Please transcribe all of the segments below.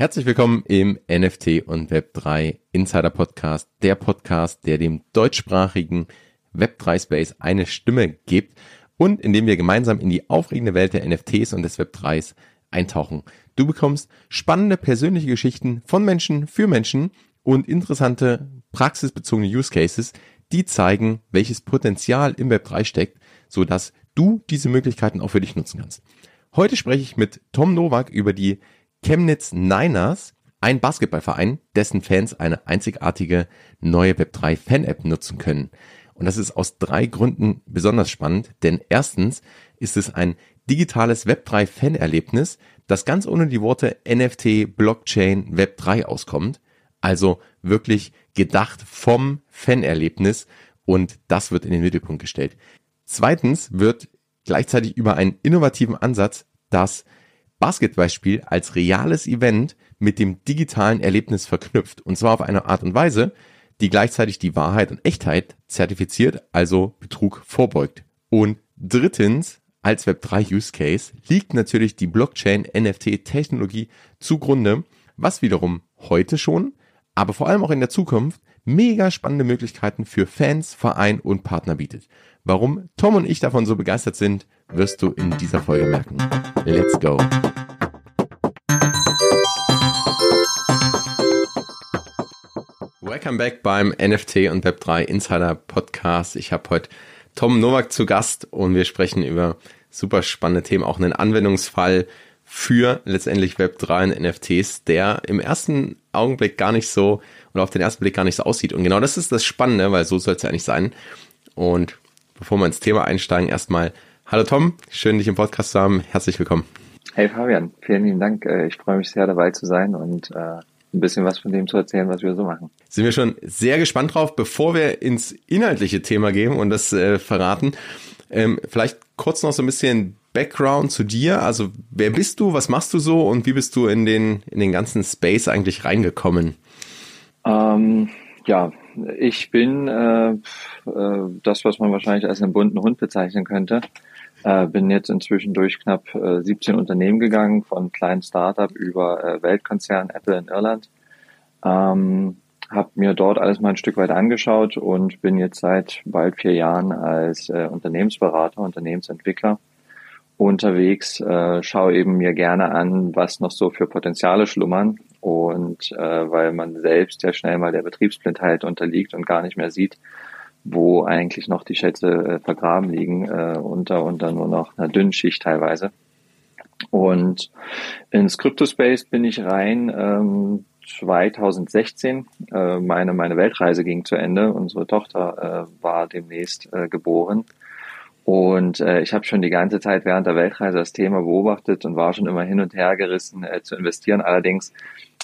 Herzlich willkommen im NFT und Web3 Insider Podcast, der Podcast, der dem deutschsprachigen Web3 Space eine Stimme gibt und in dem wir gemeinsam in die aufregende Welt der NFTs und des Web3s eintauchen. Du bekommst spannende persönliche Geschichten von Menschen für Menschen und interessante praxisbezogene Use Cases, die zeigen, welches Potenzial im Web3 steckt, so dass du diese Möglichkeiten auch für dich nutzen kannst. Heute spreche ich mit Tom Nowak über die Chemnitz Niners, ein Basketballverein, dessen Fans eine einzigartige neue Web3 Fan-App nutzen können. Und das ist aus drei Gründen besonders spannend, denn erstens ist es ein digitales Web3 Fan-Erlebnis, das ganz ohne die Worte NFT, Blockchain, Web3 auskommt. Also wirklich gedacht vom Fan-Erlebnis und das wird in den Mittelpunkt gestellt. Zweitens wird gleichzeitig über einen innovativen Ansatz das Basketballspiel als reales Event mit dem digitalen Erlebnis verknüpft. Und zwar auf eine Art und Weise, die gleichzeitig die Wahrheit und Echtheit zertifiziert, also Betrug vorbeugt. Und drittens, als Web3 Use Case liegt natürlich die Blockchain NFT Technologie zugrunde, was wiederum heute schon, aber vor allem auch in der Zukunft mega spannende Möglichkeiten für Fans, Verein und Partner bietet. Warum Tom und ich davon so begeistert sind, wirst du in dieser Folge merken. Let's go! Welcome back beim NFT und Web3 Insider Podcast. Ich habe heute Tom Nowak zu Gast und wir sprechen über super spannende Themen, auch einen Anwendungsfall für letztendlich Web3 und NFTs, der im ersten Augenblick gar nicht so oder auf den ersten Blick gar nicht so aussieht. Und genau das ist das Spannende, weil so soll es ja eigentlich sein. Und bevor wir ins Thema einsteigen, erstmal Hallo Tom, schön dich im Podcast zu haben. Herzlich willkommen. Hey Fabian, vielen lieben Dank. Äh, ich freue mich sehr dabei zu sein und äh, ein bisschen was von dem zu erzählen, was wir so machen. Sind wir schon sehr gespannt drauf, bevor wir ins inhaltliche Thema gehen und das äh, verraten. Ähm, vielleicht kurz noch so ein bisschen Background zu dir. Also wer bist du, was machst du so und wie bist du in den, in den ganzen Space eigentlich reingekommen? Ähm, ja, ich bin äh, äh, das, was man wahrscheinlich als einen bunten Hund bezeichnen könnte. Äh, bin jetzt inzwischen durch knapp äh, 17 Unternehmen gegangen, von kleinen Startup über äh, Weltkonzern Apple in Irland. Ähm, habe mir dort alles mal ein Stück weit angeschaut und bin jetzt seit bald vier Jahren als äh, Unternehmensberater, Unternehmensentwickler unterwegs, äh, schaue eben mir gerne an, was noch so für Potenziale schlummern und äh, weil man selbst ja schnell mal der Betriebsblindheit unterliegt und gar nicht mehr sieht, wo eigentlich noch die Schätze äh, vergraben liegen, äh, unter, unter nur noch einer dünnen Schicht teilweise. Und ins Crypto-Space bin ich rein ähm, 2016. Äh, meine, meine Weltreise ging zu Ende. Unsere Tochter äh, war demnächst äh, geboren. Und äh, ich habe schon die ganze Zeit während der Weltreise das Thema beobachtet und war schon immer hin und her gerissen äh, zu investieren. Allerdings,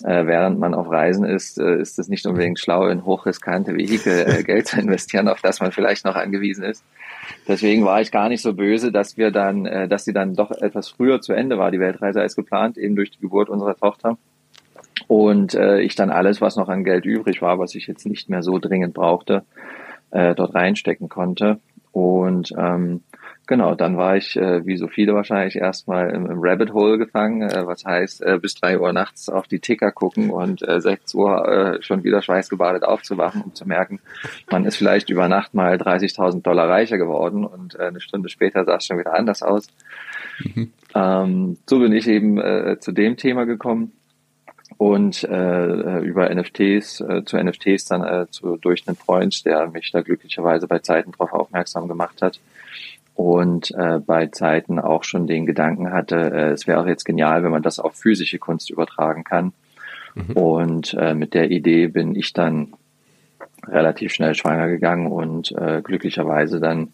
äh, während man auf Reisen ist, äh, ist es nicht unbedingt schlau, in hochriskante Vehikel äh, Geld zu investieren, auf das man vielleicht noch angewiesen ist. Deswegen war ich gar nicht so böse, dass wir dann, äh, dass sie dann doch etwas früher zu Ende war, die Weltreise als geplant, eben durch die Geburt unserer Tochter. Und äh, ich dann alles, was noch an Geld übrig war, was ich jetzt nicht mehr so dringend brauchte, äh, dort reinstecken konnte. Und ähm, genau, dann war ich, äh, wie so viele wahrscheinlich, erstmal im, im Rabbit Hole gefangen, äh, was heißt, äh, bis drei Uhr nachts auf die Ticker gucken und äh, 6 Uhr äh, schon wieder schweißgebadet aufzuwachen, um zu merken, man ist vielleicht über Nacht mal 30.000 Dollar reicher geworden und äh, eine Stunde später sah es schon wieder anders aus. Mhm. Ähm, so bin ich eben äh, zu dem Thema gekommen und äh, über NFTs äh, zu NFTs dann äh, zu, durch einen Freund, der mich da glücklicherweise bei Zeiten darauf aufmerksam gemacht hat und äh, bei Zeiten auch schon den Gedanken hatte, äh, es wäre auch jetzt genial, wenn man das auf physische Kunst übertragen kann. Mhm. Und äh, mit der Idee bin ich dann relativ schnell schwanger gegangen und äh, glücklicherweise dann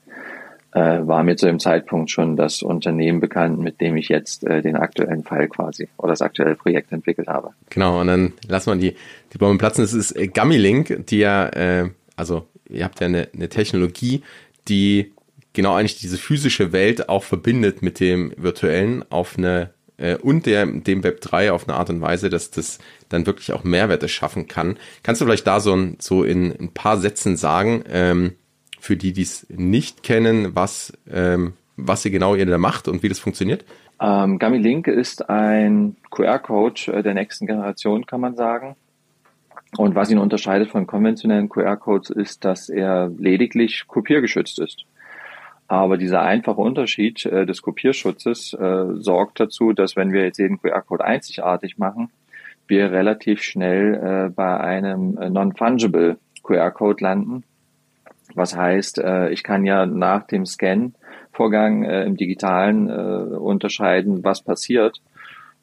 äh, war mir zu dem Zeitpunkt schon das Unternehmen bekannt, mit dem ich jetzt äh, den aktuellen Fall quasi oder das aktuelle Projekt entwickelt habe. Genau, und dann lassen wir die, die Bombe platzen. Das ist äh, Gummilink, die ja, äh, also ihr habt ja eine, eine Technologie, die genau eigentlich diese physische Welt auch verbindet mit dem virtuellen auf eine äh, und der, dem Web 3 auf eine Art und Weise, dass das dann wirklich auch Mehrwerte schaffen kann. Kannst du vielleicht da so, ein, so in ein paar Sätzen sagen, ähm, für die, die es nicht kennen, was, ähm, was ihr genau ihr da macht und wie das funktioniert? Ähm, Gummy Link ist ein QR-Code äh, der nächsten Generation, kann man sagen. Und was ihn unterscheidet von konventionellen QR-Codes ist, dass er lediglich kopiergeschützt ist. Aber dieser einfache Unterschied äh, des Kopierschutzes äh, sorgt dazu, dass wenn wir jetzt jeden QR-Code einzigartig machen, wir relativ schnell äh, bei einem äh, non-fungible QR-Code landen. Was heißt, äh, ich kann ja nach dem Scan-Vorgang äh, im Digitalen äh, unterscheiden, was passiert.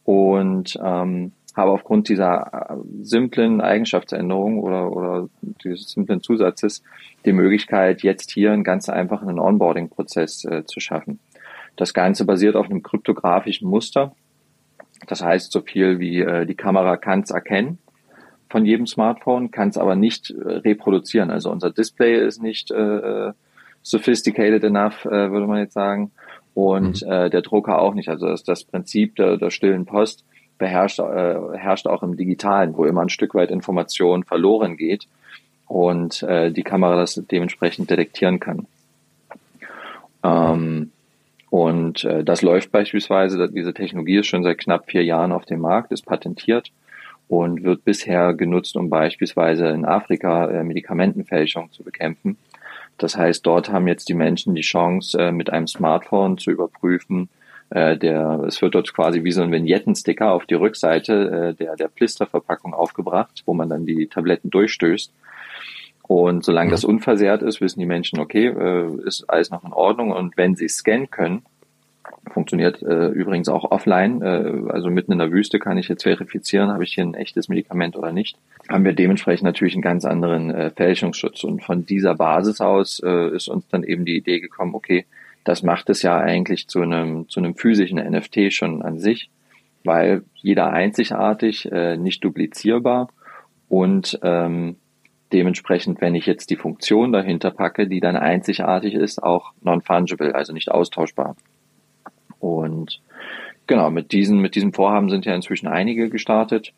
Und ähm, habe aufgrund dieser äh, simplen Eigenschaftsänderung oder, oder dieses simplen Zusatzes die Möglichkeit, jetzt hier einen ganz einfachen Onboarding-Prozess äh, zu schaffen. Das Ganze basiert auf einem kryptografischen Muster. Das heißt so viel wie äh, die Kamera kann es erkennen von jedem Smartphone, kann es aber nicht äh, reproduzieren. Also unser Display ist nicht äh, sophisticated enough, äh, würde man jetzt sagen. Und mhm. äh, der Drucker auch nicht. Also das, das Prinzip der, der stillen Post beherrscht, äh, herrscht auch im Digitalen, wo immer ein Stück weit Information verloren geht und äh, die Kamera das dementsprechend detektieren kann. Ähm, und äh, das läuft beispielsweise, diese Technologie ist schon seit knapp vier Jahren auf dem Markt, ist patentiert und wird bisher genutzt, um beispielsweise in Afrika äh, Medikamentenfälschung zu bekämpfen. Das heißt, dort haben jetzt die Menschen die Chance, äh, mit einem Smartphone zu überprüfen, äh, der, es wird dort quasi wie so ein Vignettensticker auf die Rückseite äh, der, der Plisterverpackung aufgebracht, wo man dann die Tabletten durchstößt. Und solange mhm. das unversehrt ist, wissen die Menschen, okay, ist alles noch in Ordnung. Und wenn sie scannen können, funktioniert äh, übrigens auch offline, äh, also mitten in der Wüste kann ich jetzt verifizieren, habe ich hier ein echtes Medikament oder nicht, haben wir dementsprechend natürlich einen ganz anderen äh, Fälschungsschutz. Und von dieser Basis aus äh, ist uns dann eben die Idee gekommen, okay, das macht es ja eigentlich zu einem, zu einem physischen NFT schon an sich, weil jeder einzigartig, äh, nicht duplizierbar und ähm, Dementsprechend, wenn ich jetzt die Funktion dahinter packe, die dann einzigartig ist, auch non-fungible, also nicht austauschbar. Und genau, mit diesen, mit diesem Vorhaben sind ja inzwischen einige gestartet.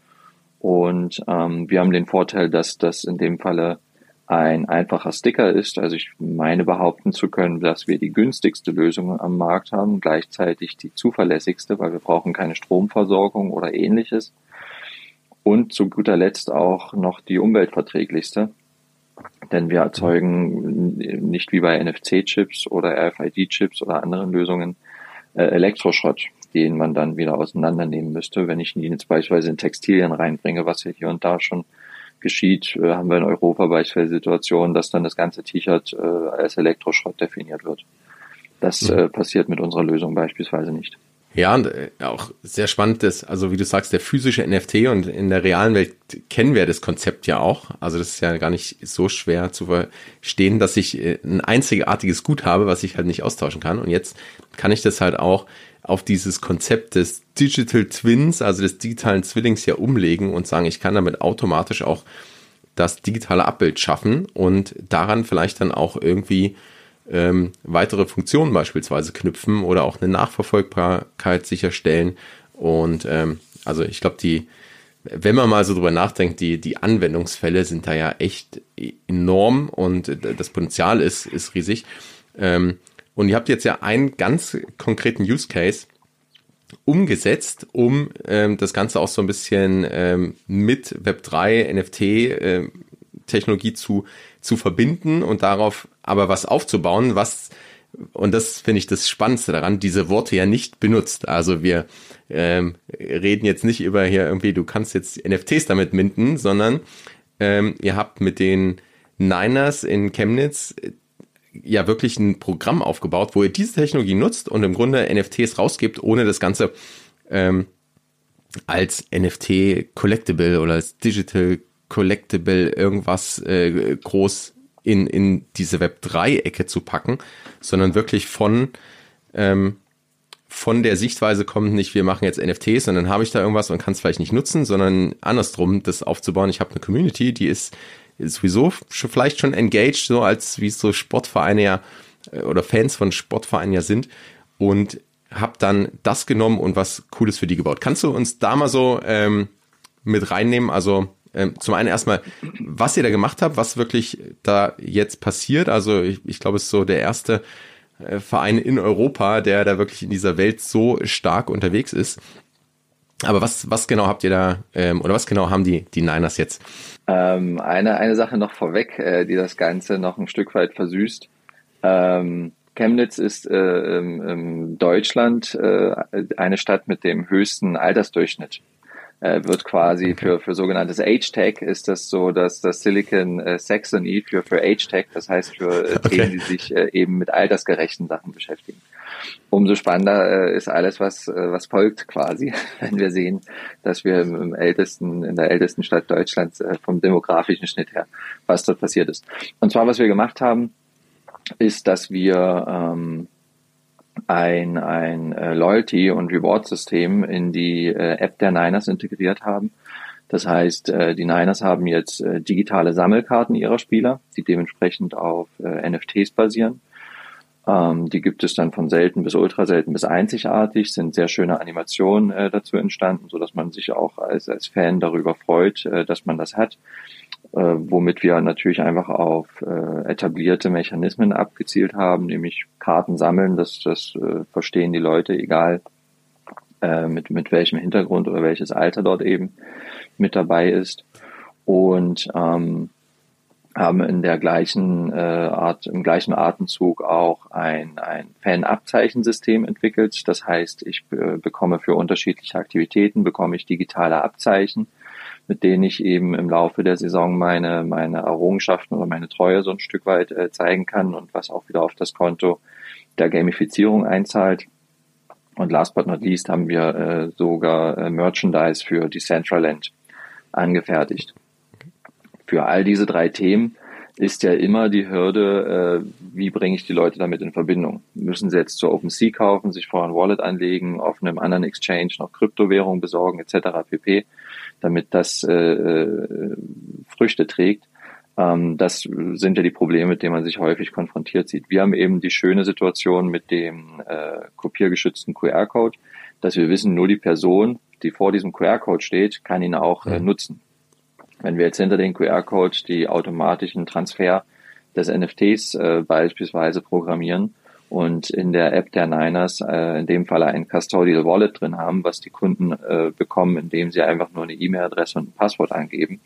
Und ähm, wir haben den Vorteil, dass das in dem Falle ein einfacher Sticker ist. Also ich meine behaupten zu können, dass wir die günstigste Lösung am Markt haben, gleichzeitig die zuverlässigste, weil wir brauchen keine Stromversorgung oder ähnliches und zu guter Letzt auch noch die umweltverträglichste. Denn wir erzeugen nicht wie bei NFC-Chips oder RFID-Chips oder anderen Lösungen äh, Elektroschrott, den man dann wieder auseinandernehmen müsste. Wenn ich ihn jetzt beispielsweise in Textilien reinbringe, was ja hier und da schon geschieht, äh, haben wir in Europa beispielsweise Situationen, dass dann das ganze T-Shirt äh, als Elektroschrott definiert wird. Das mhm. äh, passiert mit unserer Lösung beispielsweise nicht. Ja, und äh, auch sehr spannend ist, also wie du sagst, der physische NFT und in der realen Welt kennen wir das Konzept ja auch. Also das ist ja gar nicht so schwer zu verstehen, dass ich äh, ein einzigartiges Gut habe, was ich halt nicht austauschen kann. Und jetzt kann ich das halt auch auf dieses Konzept des Digital Twins, also des digitalen Zwillings ja umlegen und sagen, ich kann damit automatisch auch das digitale Abbild schaffen und daran vielleicht dann auch irgendwie ähm, weitere Funktionen beispielsweise knüpfen oder auch eine Nachverfolgbarkeit sicherstellen. Und ähm, also ich glaube, die, wenn man mal so drüber nachdenkt, die, die Anwendungsfälle sind da ja echt enorm und das Potenzial ist, ist riesig. Ähm, und ihr habt jetzt ja einen ganz konkreten Use Case umgesetzt, um ähm, das Ganze auch so ein bisschen ähm, mit Web3, NFT äh, Technologie zu, zu verbinden und darauf aber was aufzubauen, was und das finde ich das Spannendste daran, diese Worte ja nicht benutzt. Also wir ähm, reden jetzt nicht über hier irgendwie, du kannst jetzt NFTs damit minden, sondern ähm, ihr habt mit den Niners in Chemnitz äh, ja wirklich ein Programm aufgebaut, wo ihr diese Technologie nutzt und im Grunde NFTs rausgibt, ohne das Ganze ähm, als NFT Collectible oder als Digital Collectible irgendwas äh, groß in, in diese Web3-Ecke zu packen, sondern wirklich von, ähm, von der Sichtweise kommt nicht, wir machen jetzt NFTs und dann habe ich da irgendwas und kann es vielleicht nicht nutzen, sondern andersrum, das aufzubauen. Ich habe eine Community, die ist, ist sowieso vielleicht schon engaged, so als wie so Sportvereine ja äh, oder Fans von Sportvereinen ja sind und habe dann das genommen und was Cooles für die gebaut. Kannst du uns da mal so ähm, mit reinnehmen? Also ähm, zum einen erstmal, was ihr da gemacht habt, was wirklich da jetzt passiert. Also ich, ich glaube, es ist so der erste äh, Verein in Europa, der da wirklich in dieser Welt so stark unterwegs ist. Aber was, was genau habt ihr da, ähm, oder was genau haben die, die Niners jetzt? Ähm, eine, eine Sache noch vorweg, äh, die das Ganze noch ein Stück weit versüßt. Ähm, Chemnitz ist äh, ähm, Deutschland äh, eine Stadt mit dem höchsten Altersdurchschnitt äh, wird quasi für, für sogenanntes Age-Tag ist das so, dass das Silicon äh, Saxony für, für Age-Tag, das heißt für äh, okay. Themen, die sich äh, eben mit altersgerechten Sachen beschäftigen. Umso spannender äh, ist alles, was, äh, was folgt quasi, wenn wir sehen, dass wir im, im ältesten, in der ältesten Stadt Deutschlands äh, vom demografischen Schnitt her, was dort passiert ist. Und zwar, was wir gemacht haben, ist, dass wir ähm, ein, ein äh, Loyalty- und Reward-System in die äh, App der Niners integriert haben. Das heißt, äh, die Niners haben jetzt äh, digitale Sammelkarten ihrer Spieler, die dementsprechend auf äh, NFTs basieren. Ähm, die gibt es dann von selten bis ultra selten bis einzigartig, sind sehr schöne Animationen äh, dazu entstanden, so dass man sich auch als, als Fan darüber freut, äh, dass man das hat äh, womit wir natürlich einfach auf äh, etablierte Mechanismen abgezielt haben, nämlich Karten sammeln, das, das äh, verstehen die Leute, egal äh, mit, mit welchem Hintergrund oder welches Alter dort eben mit dabei ist. Und ähm, haben in der gleichen äh, Art, im gleichen Atemzug auch ein, ein Fan-Abzeichensystem entwickelt. Das heißt, ich äh, bekomme für unterschiedliche Aktivitäten, bekomme ich digitale Abzeichen mit denen ich eben im Laufe der Saison meine, meine Errungenschaften oder meine Treue so ein Stück weit äh, zeigen kann und was auch wieder auf das Konto der Gamifizierung einzahlt. Und last but not least haben wir äh, sogar äh, Merchandise für Decentraland angefertigt. Für all diese drei Themen ist ja immer die Hürde, äh, wie bringe ich die Leute damit in Verbindung? Müssen sie jetzt zur OpenSea kaufen, sich vorher ein Wallet anlegen, auf einem anderen Exchange noch Kryptowährung besorgen etc. pp damit das äh, äh, Früchte trägt. Ähm, das sind ja die Probleme, mit denen man sich häufig konfrontiert sieht. Wir haben eben die schöne Situation mit dem äh, kopiergeschützten QR-Code, dass wir wissen, nur die Person, die vor diesem QR-Code steht, kann ihn auch äh, nutzen. Wenn wir jetzt hinter den QR-Code die automatischen Transfer des NFTs äh, beispielsweise programmieren, und in der App der Niners äh, in dem Fall ein Custodial Wallet drin haben, was die Kunden äh, bekommen, indem sie einfach nur eine E-Mail-Adresse und ein Passwort angeben,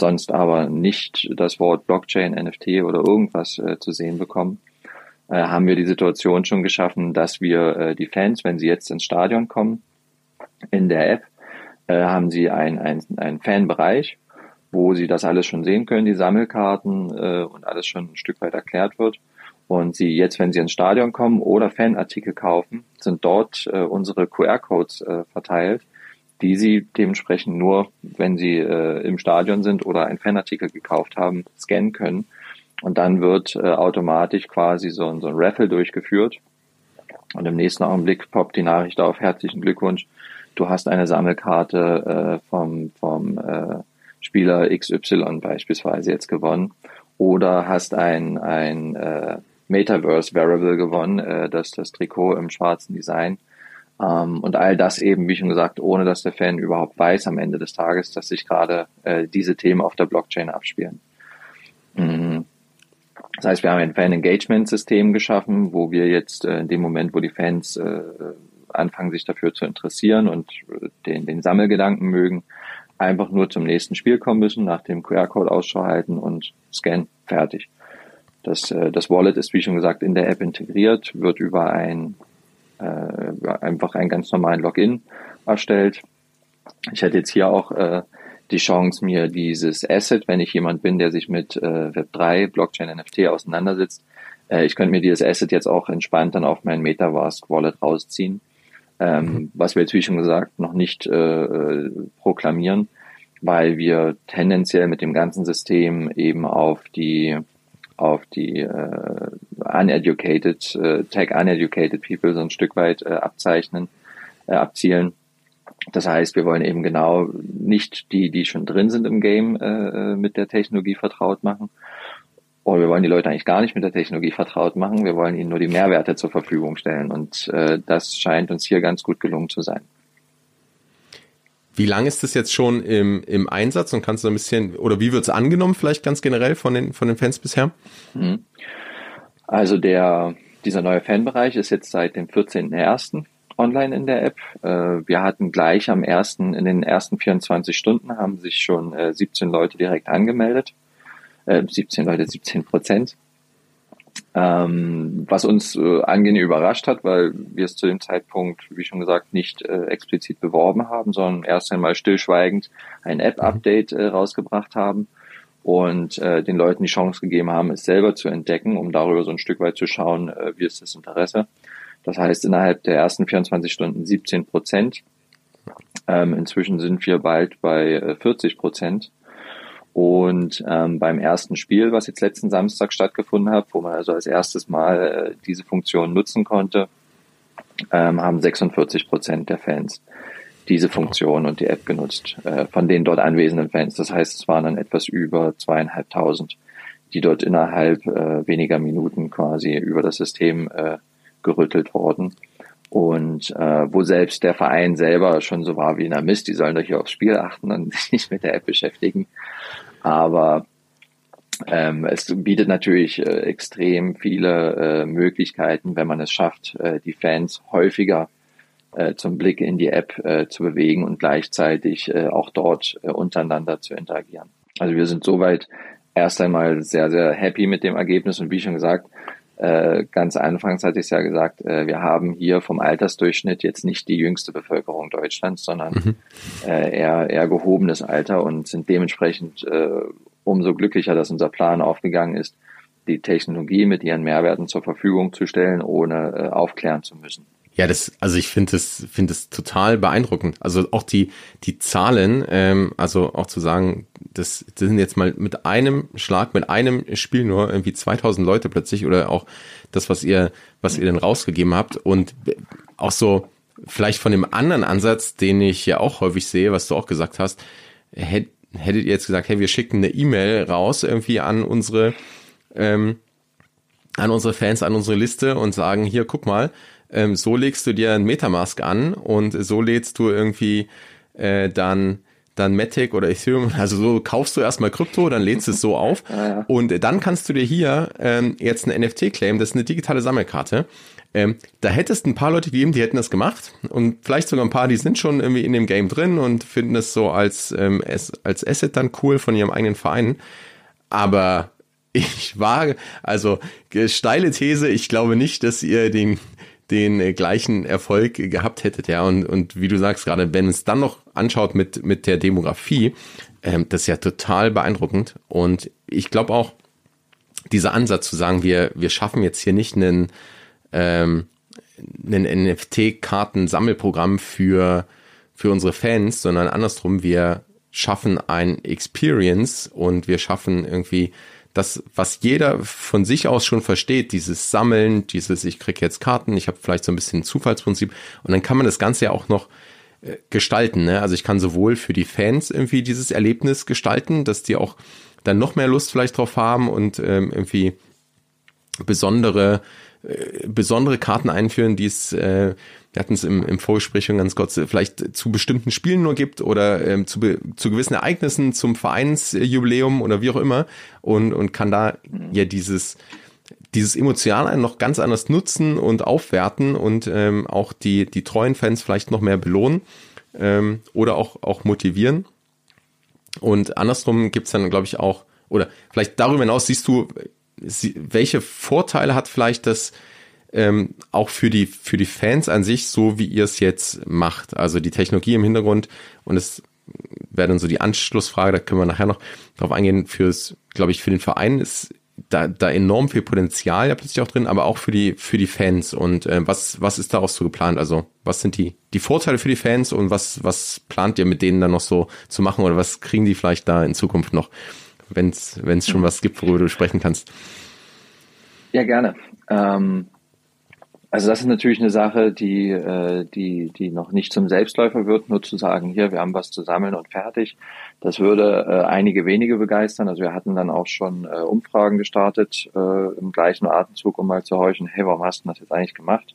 sonst aber nicht das Wort Blockchain, NFT oder irgendwas äh, zu sehen bekommen, äh, haben wir die Situation schon geschaffen, dass wir äh, die Fans, wenn sie jetzt ins Stadion kommen, in der App äh, haben sie einen ein Fanbereich, wo sie das alles schon sehen können, die Sammelkarten äh, und alles schon ein Stück weit erklärt wird. Und Sie jetzt, wenn Sie ins Stadion kommen oder Fanartikel kaufen, sind dort äh, unsere QR-Codes äh, verteilt, die Sie dementsprechend nur, wenn Sie äh, im Stadion sind oder einen Fanartikel gekauft haben, scannen können. Und dann wird äh, automatisch quasi so, ein so ein Raffle durchgeführt. Und im nächsten Augenblick poppt die Nachricht auf, herzlichen Glückwunsch, du hast eine Sammelkarte äh, vom, vom äh, Spieler XY beispielsweise jetzt gewonnen oder hast ein, ein äh, Metaverse Variable gewonnen, äh, das, das Trikot im schwarzen Design. Ähm, und all das eben, wie schon gesagt, ohne dass der Fan überhaupt weiß am Ende des Tages, dass sich gerade äh, diese Themen auf der Blockchain abspielen. Mhm. Das heißt, wir haben ein Fan-Engagement-System geschaffen, wo wir jetzt äh, in dem Moment, wo die Fans äh, anfangen, sich dafür zu interessieren und äh, den, den Sammelgedanken mögen, einfach nur zum nächsten Spiel kommen müssen, nach dem QR-Code Ausschau halten und scannen, fertig. Das, äh, das Wallet ist, wie schon gesagt, in der App integriert, wird über ein äh, einfach einen ganz normalen Login erstellt. Ich hätte jetzt hier auch äh, die Chance, mir dieses Asset, wenn ich jemand bin, der sich mit äh, Web3, Blockchain, NFT auseinandersetzt, äh, ich könnte mir dieses Asset jetzt auch entspannt dann auf mein Metamask Wallet rausziehen. Ähm, mhm. Was wir jetzt, wie schon gesagt, noch nicht äh, äh, proklamieren, weil wir tendenziell mit dem ganzen System eben auf die auf die äh, uneducated, äh, tech-uneducated people so ein Stück weit äh, abzeichnen, äh, abzielen. Das heißt, wir wollen eben genau nicht die, die schon drin sind im Game, äh, mit der Technologie vertraut machen. Oder wir wollen die Leute eigentlich gar nicht mit der Technologie vertraut machen. Wir wollen ihnen nur die Mehrwerte zur Verfügung stellen. Und äh, das scheint uns hier ganz gut gelungen zu sein. Wie lange ist das jetzt schon im, im Einsatz und kannst du ein bisschen, oder wie wird es angenommen vielleicht ganz generell von den, von den Fans bisher? Mhm. Also der, dieser neue Fanbereich ist jetzt seit dem 14.01. online in der App. Äh, wir hatten gleich am ersten, in den ersten 24 Stunden haben sich schon 17 äh, Leute direkt angemeldet. 17 Leute, 17 Prozent. Ähm, was uns äh, angenehm überrascht hat, weil wir es zu dem Zeitpunkt, wie schon gesagt, nicht äh, explizit beworben haben, sondern erst einmal stillschweigend ein App-Update äh, rausgebracht haben und äh, den Leuten die Chance gegeben haben, es selber zu entdecken, um darüber so ein Stück weit zu schauen, äh, wie ist das Interesse. Das heißt, innerhalb der ersten 24 Stunden 17 Prozent. Ähm, inzwischen sind wir bald bei äh, 40 Prozent. Und ähm, beim ersten Spiel, was jetzt letzten Samstag stattgefunden hat, wo man also als erstes Mal äh, diese Funktion nutzen konnte, ähm, haben 46 Prozent der Fans diese Funktion und die App genutzt, äh, von den dort anwesenden Fans. Das heißt, es waren dann etwas über zweieinhalbtausend, die dort innerhalb äh, weniger Minuten quasi über das System äh, gerüttelt wurden. Und äh, wo selbst der Verein selber schon so war wie, na Mist, die sollen doch hier aufs Spiel achten und sich nicht mit der App beschäftigen. Aber ähm, es bietet natürlich äh, extrem viele äh, Möglichkeiten, wenn man es schafft, äh, die Fans häufiger äh, zum Blick in die App äh, zu bewegen und gleichzeitig äh, auch dort äh, untereinander zu interagieren. Also wir sind soweit erst einmal sehr, sehr happy mit dem Ergebnis und wie schon gesagt, äh, ganz anfangs hatte ich es ja gesagt, äh, wir haben hier vom Altersdurchschnitt jetzt nicht die jüngste Bevölkerung Deutschlands, sondern mhm. äh, eher, eher gehobenes Alter und sind dementsprechend äh, umso glücklicher, dass unser Plan aufgegangen ist, die Technologie mit ihren Mehrwerten zur Verfügung zu stellen, ohne äh, aufklären zu müssen. Ja, das, also ich finde es, finde es total beeindruckend. Also auch die, die Zahlen, ähm, also auch zu sagen, das, das sind jetzt mal mit einem Schlag, mit einem Spiel nur irgendwie 2000 Leute plötzlich oder auch das, was ihr, was ihr denn rausgegeben habt und auch so vielleicht von dem anderen Ansatz, den ich ja auch häufig sehe, was du auch gesagt hast, hätt, hättet ihr jetzt gesagt, hey, wir schicken eine E-Mail raus irgendwie an unsere, ähm, an unsere Fans, an unsere Liste und sagen, hier, guck mal, ähm, so legst du dir ein Metamask an und so lädst du irgendwie äh, dann dann Matic oder Ethereum, also so kaufst du erstmal Krypto, dann lädst du es so auf ja, und dann kannst du dir hier ähm, jetzt eine NFT claim, das ist eine digitale Sammelkarte. Ähm, da hättest ein paar Leute gegeben, die hätten das gemacht und vielleicht sogar ein paar, die sind schon irgendwie in dem Game drin und finden es so als, ähm, als Asset dann cool von ihrem eigenen Verein. Aber ich wage, also steile These, ich glaube nicht, dass ihr den den äh, gleichen Erfolg gehabt hättet, ja. Und, und wie du sagst, gerade wenn es dann noch anschaut mit, mit der Demografie, ähm, das ist ja total beeindruckend. Und ich glaube auch, dieser Ansatz zu sagen, wir, wir schaffen jetzt hier nicht einen, ähm, einen NFT-Karten-Sammelprogramm für, für unsere Fans, sondern andersrum, wir schaffen ein Experience und wir schaffen irgendwie das, was jeder von sich aus schon versteht, dieses Sammeln, dieses, ich krieg jetzt Karten, ich habe vielleicht so ein bisschen Zufallsprinzip und dann kann man das Ganze ja auch noch äh, gestalten. Ne? Also ich kann sowohl für die Fans irgendwie dieses Erlebnis gestalten, dass die auch dann noch mehr Lust vielleicht drauf haben und ähm, irgendwie besondere besondere Karten einführen, die es äh, wir hatten es im, im Vorgespräch schon ganz kurz, vielleicht zu bestimmten Spielen nur gibt oder ähm, zu, zu gewissen Ereignissen, zum Vereinsjubiläum oder wie auch immer und, und kann da ja dieses, dieses Emotionale noch ganz anders nutzen und aufwerten und ähm, auch die, die treuen Fans vielleicht noch mehr belohnen ähm, oder auch, auch motivieren. Und andersrum gibt's dann, glaube ich, auch, oder vielleicht darüber hinaus siehst du, welche Vorteile hat vielleicht das ähm, auch für die, für die Fans an sich, so wie ihr es jetzt macht. Also die Technologie im Hintergrund und es wäre dann so die Anschlussfrage, da können wir nachher noch drauf eingehen, fürs, glaube ich, für den Verein ist da, da enorm viel Potenzial ja plötzlich auch drin, aber auch für die, für die Fans. Und äh, was, was ist daraus so geplant? Also, was sind die, die Vorteile für die Fans und was, was plant ihr mit denen dann noch so zu machen oder was kriegen die vielleicht da in Zukunft noch, wenn es schon was gibt, worüber du sprechen kannst? Ja, gerne. Ähm, also das ist natürlich eine Sache, die, äh, die, die noch nicht zum Selbstläufer wird, nur zu sagen, hier, wir haben was zu sammeln und fertig. Das würde äh, einige wenige begeistern. Also wir hatten dann auch schon äh, Umfragen gestartet im gleichen Atemzug, um mal zu horchen, hey, warum hast du das jetzt eigentlich gemacht?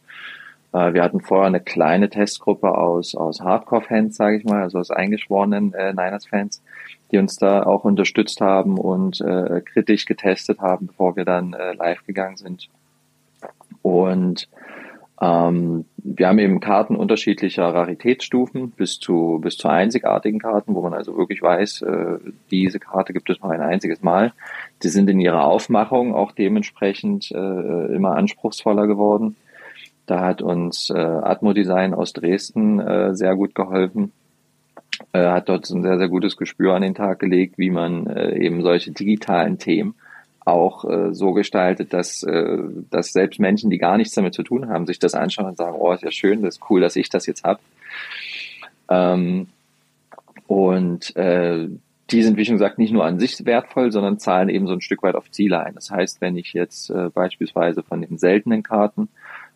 Wir hatten vorher eine kleine Testgruppe aus, aus Hardcore-Fans, sage ich mal, also aus eingeschworenen äh, Niners-Fans, die uns da auch unterstützt haben und äh, kritisch getestet haben, bevor wir dann äh, live gegangen sind. Und ähm, wir haben eben Karten unterschiedlicher Raritätsstufen bis zu, bis zu einzigartigen Karten, wo man also wirklich weiß, äh, diese Karte gibt es nur ein einziges Mal. Die sind in ihrer Aufmachung auch dementsprechend äh, immer anspruchsvoller geworden. Da hat uns äh, Atmo Design aus Dresden äh, sehr gut geholfen. Äh, hat dort ein sehr, sehr gutes Gespür an den Tag gelegt, wie man äh, eben solche digitalen Themen auch äh, so gestaltet, dass, äh, dass selbst Menschen, die gar nichts damit zu tun haben, sich das anschauen und sagen, oh, ist ja schön, das ist cool, dass ich das jetzt hab. Ähm, und äh, die sind, wie schon gesagt, nicht nur an sich wertvoll, sondern zahlen eben so ein Stück weit auf Ziele ein. Das heißt, wenn ich jetzt äh, beispielsweise von den seltenen Karten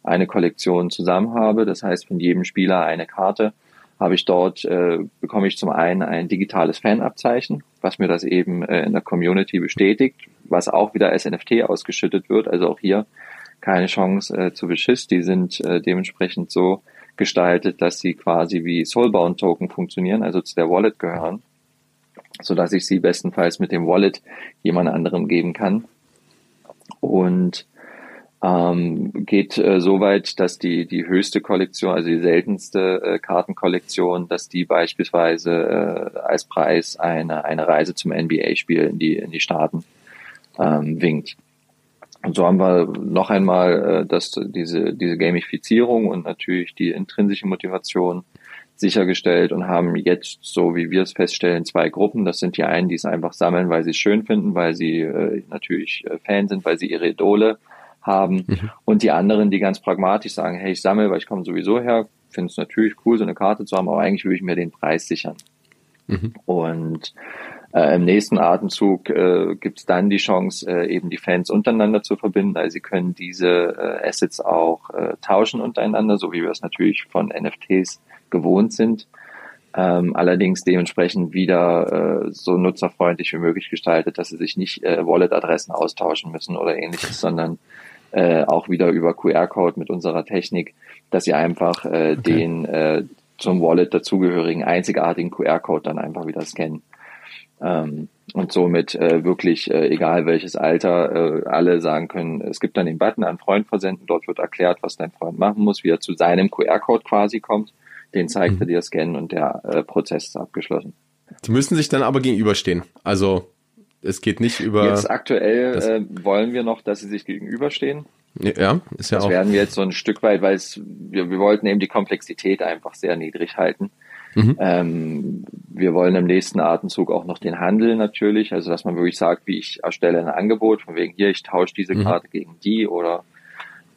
eine Kollektion zusammen habe, das heißt von jedem Spieler eine Karte, habe ich dort, äh, bekomme ich zum einen ein digitales Fanabzeichen, was mir das eben äh, in der Community bestätigt, was auch wieder als NFT ausgeschüttet wird. Also auch hier keine Chance äh, zu Beschiss. Die sind äh, dementsprechend so gestaltet, dass sie quasi wie Soulbound Token funktionieren, also zu der Wallet gehören, so dass ich sie bestenfalls mit dem Wallet jemand anderem geben kann. Und ähm, geht äh, so weit, dass die, die höchste Kollektion, also die seltenste äh, Kartenkollektion, dass die beispielsweise äh, als Preis eine, eine Reise zum NBA-Spiel in die, in die Staaten ähm, winkt. Und so haben wir noch einmal äh, dass diese, diese Gamifizierung und natürlich die intrinsische Motivation sichergestellt und haben jetzt, so wie wir es feststellen, zwei Gruppen. Das sind die einen, die es einfach sammeln, weil sie es schön finden, weil sie äh, natürlich äh, Fan sind, weil sie ihre Idole haben. Mhm. Und die anderen, die ganz pragmatisch sagen, hey, ich sammle, weil ich komme sowieso her, finde es natürlich cool, so eine Karte zu haben, aber eigentlich will ich mir den Preis sichern. Mhm. Und äh, im nächsten Atemzug äh, gibt es dann die Chance, äh, eben die Fans untereinander zu verbinden. Also sie können diese äh, Assets auch äh, tauschen untereinander, so wie wir es natürlich von NFTs gewohnt sind. Ähm, allerdings dementsprechend wieder äh, so nutzerfreundlich wie möglich gestaltet, dass sie sich nicht äh, Wallet-Adressen austauschen müssen oder ähnliches, sondern äh, auch wieder über QR-Code mit unserer Technik, dass sie einfach äh, okay. den äh, zum Wallet dazugehörigen einzigartigen QR-Code dann einfach wieder scannen. Ähm, und somit äh, wirklich, äh, egal welches Alter, äh, alle sagen können, es gibt dann den Button an Freund versenden, dort wird erklärt, was dein Freund machen muss, wie er zu seinem QR-Code quasi kommt, den zeigt mhm. er dir scannen und der äh, Prozess ist abgeschlossen. Die müssen sich dann aber gegenüberstehen. Also es geht nicht über. Jetzt aktuell äh, wollen wir noch, dass sie sich gegenüberstehen. Ja, ist ja das auch. Das werden wir jetzt so ein Stück weit, weil es, wir, wir wollten eben die Komplexität einfach sehr niedrig halten. Mhm. Ähm, wir wollen im nächsten Atemzug auch noch den Handel natürlich, also dass man wirklich sagt, wie ich erstelle ein Angebot, von wegen hier, ich tausche diese mhm. Karte gegen die oder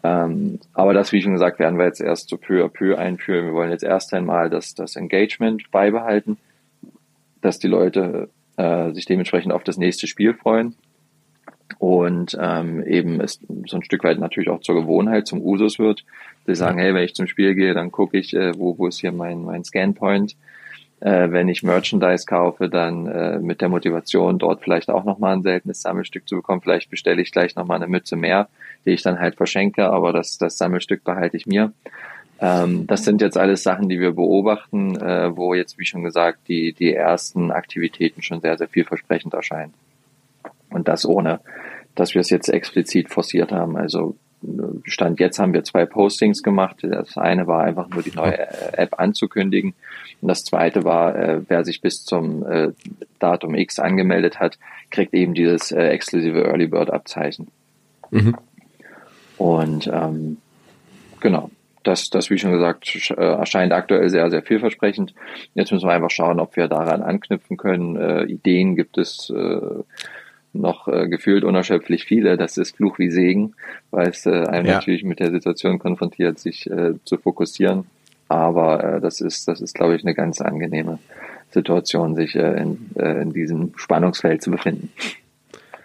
ähm, aber das, wie schon gesagt, werden wir jetzt erst so peu à peu einführen. Wir wollen jetzt erst einmal das, das Engagement beibehalten, dass die Leute äh, sich dementsprechend auf das nächste Spiel freuen und ähm, eben es so ein Stück weit natürlich auch zur Gewohnheit, zum Usus wird. Sie sagen, hey, wenn ich zum Spiel gehe, dann gucke ich, äh, wo, wo ist hier mein, mein Scanpoint. Äh, wenn ich Merchandise kaufe, dann äh, mit der Motivation, dort vielleicht auch nochmal ein seltenes Sammelstück zu bekommen. Vielleicht bestelle ich gleich nochmal eine Mütze mehr, die ich dann halt verschenke, aber das, das Sammelstück behalte ich mir. Ähm, das sind jetzt alles Sachen, die wir beobachten, äh, wo jetzt, wie schon gesagt, die, die ersten Aktivitäten schon sehr, sehr vielversprechend erscheinen. Und das ohne, dass wir es jetzt explizit forciert haben. Also Stand jetzt haben wir zwei Postings gemacht. Das eine war einfach nur die neue App anzukündigen. Und das zweite war, äh, wer sich bis zum äh, Datum X angemeldet hat, kriegt eben dieses äh, exklusive Early Bird Abzeichen. Mhm. Und ähm, genau, das, das, wie schon gesagt, äh, erscheint aktuell sehr, sehr vielversprechend. Jetzt müssen wir einfach schauen, ob wir daran anknüpfen können. Äh, Ideen gibt es äh, noch äh, gefühlt unerschöpflich viele. Das ist Fluch wie Segen, weil es äh, einem ja. natürlich mit der Situation konfrontiert, sich äh, zu fokussieren. Aber äh, das ist, das ist, glaube ich, eine ganz angenehme Situation, sich äh, in, äh, in diesem Spannungsfeld zu befinden.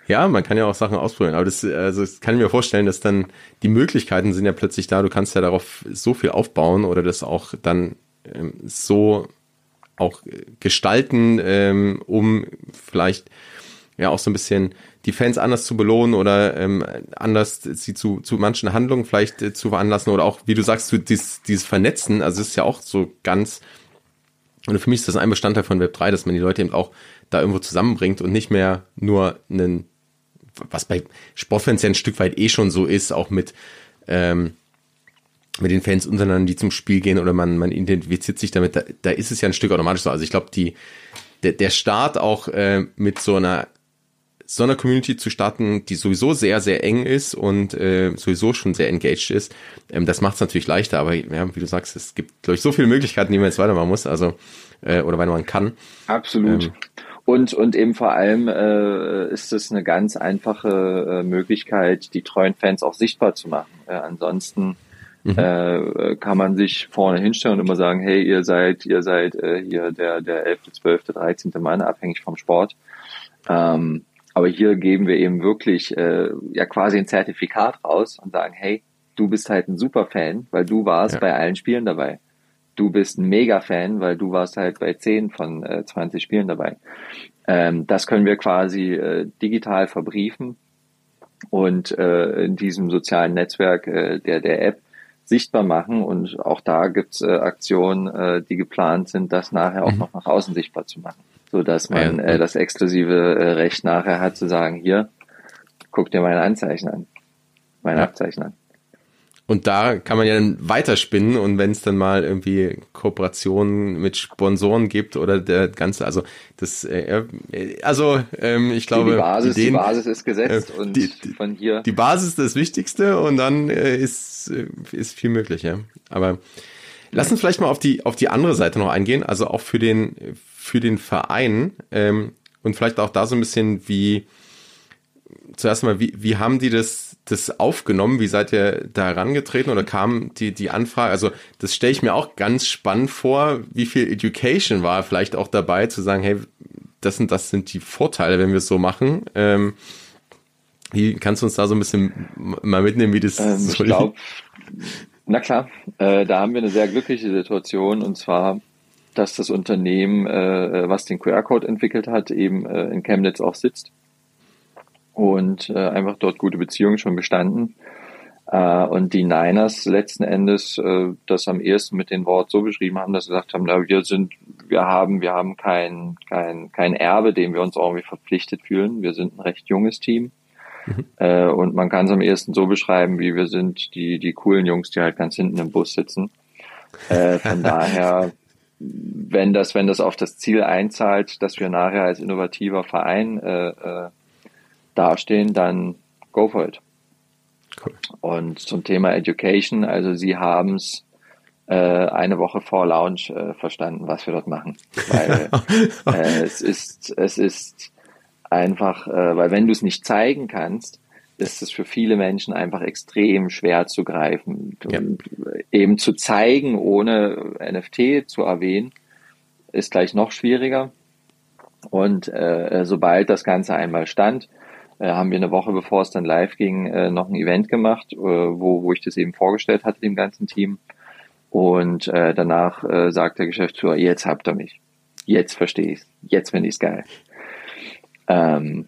Ja, man kann ja auch Sachen ausprobieren, aber das, also das kann ich mir vorstellen, dass dann die Möglichkeiten sind ja plötzlich da. Du kannst ja darauf so viel aufbauen oder das auch dann ähm, so auch gestalten, ähm, um vielleicht ja auch so ein bisschen die Fans anders zu belohnen oder ähm, anders sie zu, zu manchen Handlungen vielleicht äh, zu veranlassen oder auch, wie du sagst, dieses, dieses Vernetzen, also es ist ja auch so ganz, und für mich ist das ein Bestandteil von Web3, dass man die Leute eben auch da irgendwo zusammenbringt und nicht mehr nur einen, was bei Sportfans ja ein Stück weit eh schon so ist, auch mit ähm, mit den Fans untereinander, die zum Spiel gehen oder man, man identifiziert sich damit, da, da ist es ja ein Stück automatisch so. Also ich glaube, die, der, der Start auch äh, mit so einer so einer Community zu starten, die sowieso sehr, sehr eng ist und äh, sowieso schon sehr engaged ist, ähm, das macht es natürlich leichter. Aber ja, wie du sagst, es gibt, glaube ich, so viele Möglichkeiten, die man jetzt weitermachen muss, also äh, oder weitermachen kann. Absolut. Ähm, und, und eben vor allem äh, ist es eine ganz einfache äh, Möglichkeit, die treuen Fans auch sichtbar zu machen. Äh, ansonsten mhm. äh, kann man sich vorne hinstellen und immer sagen, hey, ihr seid, ihr seid äh, hier der, der 11., 12., 13. Mann, abhängig vom Sport. Ähm, aber hier geben wir eben wirklich äh, ja quasi ein Zertifikat raus und sagen, hey, du bist halt ein Superfan, weil du warst ja. bei allen Spielen dabei. Du bist ein Mega-Fan, weil du warst halt bei 10 von äh, 20 Spielen dabei. Ähm, das können wir quasi äh, digital verbriefen und äh, in diesem sozialen Netzwerk äh, der, der App sichtbar machen. Und auch da gibt's äh, Aktionen, äh, die geplant sind, das nachher auch mhm. noch nach außen sichtbar zu machen so dass man äh, das exklusive äh, Recht nachher hat zu sagen, hier, guck dir meine Anzeichen an, meine ja. Abzeichen an. Und da kann man ja dann weiterspinnen und wenn es dann mal irgendwie Kooperationen mit Sponsoren gibt oder der ganze, also das, äh, äh also ähm, ich glaube, die Basis, Ideen, die Basis ist gesetzt äh, und die, von hier. Die Basis ist das Wichtigste und dann äh, ist äh, ist viel möglich, ja. Aber lass uns vielleicht mal auf die auf die andere Seite noch eingehen, also auch für den für den Verein ähm, und vielleicht auch da so ein bisschen wie zuerst mal, wie, wie haben die das, das aufgenommen? Wie seid ihr da herangetreten oder kam die, die Anfrage? Also, das stelle ich mir auch ganz spannend vor. Wie viel Education war vielleicht auch dabei, zu sagen, hey, das und das sind die Vorteile, wenn wir es so machen? Ähm, wie kannst du uns da so ein bisschen mal mitnehmen, wie das ähm, so Ich glaube, na klar, äh, da haben wir eine sehr glückliche Situation und zwar dass das Unternehmen, äh, was den QR-Code entwickelt hat, eben äh, in Chemnitz auch sitzt und äh, einfach dort gute Beziehungen schon bestanden. Äh, und die Niners letzten Endes äh, das am ehesten mit den Wort so beschrieben haben, dass sie gesagt haben, na, wir sind, wir haben, wir haben kein, kein, kein Erbe, dem wir uns irgendwie verpflichtet fühlen. Wir sind ein recht junges Team. Mhm. Äh, und man kann es am ehesten so beschreiben, wie wir sind die, die coolen Jungs, die halt ganz hinten im Bus sitzen. Äh, von daher wenn das, wenn das auf das Ziel einzahlt, dass wir nachher als innovativer Verein äh, äh, dastehen, dann go for it. Cool. Und zum Thema Education, also Sie haben es äh, eine Woche vor Launch äh, verstanden, was wir dort machen. Weil äh, es ist, es ist einfach, äh, weil wenn du es nicht zeigen kannst, ist es für viele Menschen einfach extrem schwer zu greifen. Ja. Eben zu zeigen, ohne NFT zu erwähnen, ist gleich noch schwieriger. Und äh, sobald das Ganze einmal stand, haben wir eine Woche bevor es dann live ging, äh, noch ein Event gemacht, äh, wo, wo ich das eben vorgestellt hatte dem ganzen Team. Und äh, danach äh, sagt der Geschäftsführer, jetzt habt ihr mich. Jetzt verstehe ich Jetzt finde ich es geil. Ähm,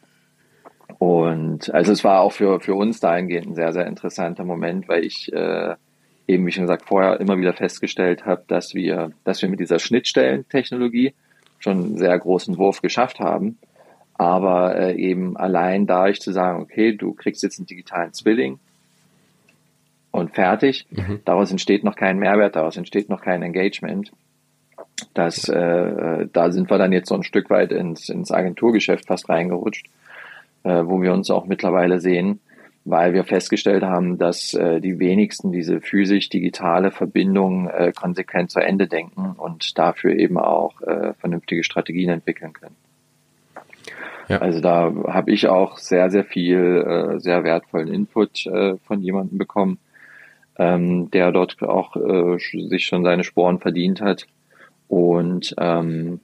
und also es war auch für, für uns dahingehend ein sehr, sehr interessanter Moment, weil ich äh, eben, wie schon gesagt, vorher immer wieder festgestellt habe, dass wir, dass wir mit dieser Schnittstellentechnologie schon einen sehr großen Wurf geschafft haben. Aber äh, eben allein dadurch zu sagen, okay, du kriegst jetzt einen digitalen Zwilling und fertig, mhm. daraus entsteht noch kein Mehrwert, daraus entsteht noch kein Engagement. Das, äh, da sind wir dann jetzt so ein Stück weit ins, ins Agenturgeschäft fast reingerutscht äh, wo wir uns auch mittlerweile sehen, weil wir festgestellt haben, dass äh, die wenigsten diese physisch-digitale Verbindung äh, konsequent zu Ende denken und dafür eben auch äh, vernünftige Strategien entwickeln können. Ja. Also da habe ich auch sehr, sehr viel, äh, sehr wertvollen Input äh, von jemandem bekommen, ähm, der dort auch äh, sich schon seine Sporen verdient hat. Und ähm,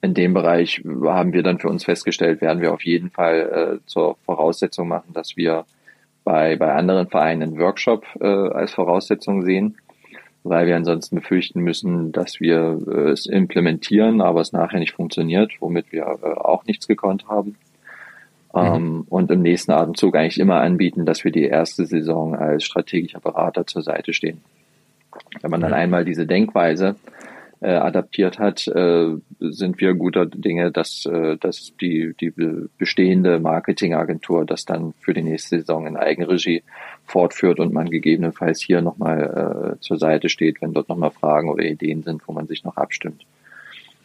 in dem Bereich haben wir dann für uns festgestellt, werden wir auf jeden Fall äh, zur Voraussetzung machen, dass wir bei, bei anderen Vereinen einen Workshop äh, als Voraussetzung sehen, weil wir ansonsten befürchten müssen, dass wir äh, es implementieren, aber es nachher nicht funktioniert, womit wir äh, auch nichts gekonnt haben. Mhm. Ähm, und im nächsten Atemzug eigentlich immer anbieten, dass wir die erste Saison als strategischer Berater zur Seite stehen. Wenn man dann einmal diese Denkweise äh, adaptiert hat, äh, sind wir guter Dinge, dass, äh, dass die, die bestehende Marketingagentur das dann für die nächste Saison in Eigenregie fortführt und man gegebenenfalls hier nochmal äh, zur Seite steht, wenn dort nochmal Fragen oder Ideen sind, wo man sich noch abstimmt.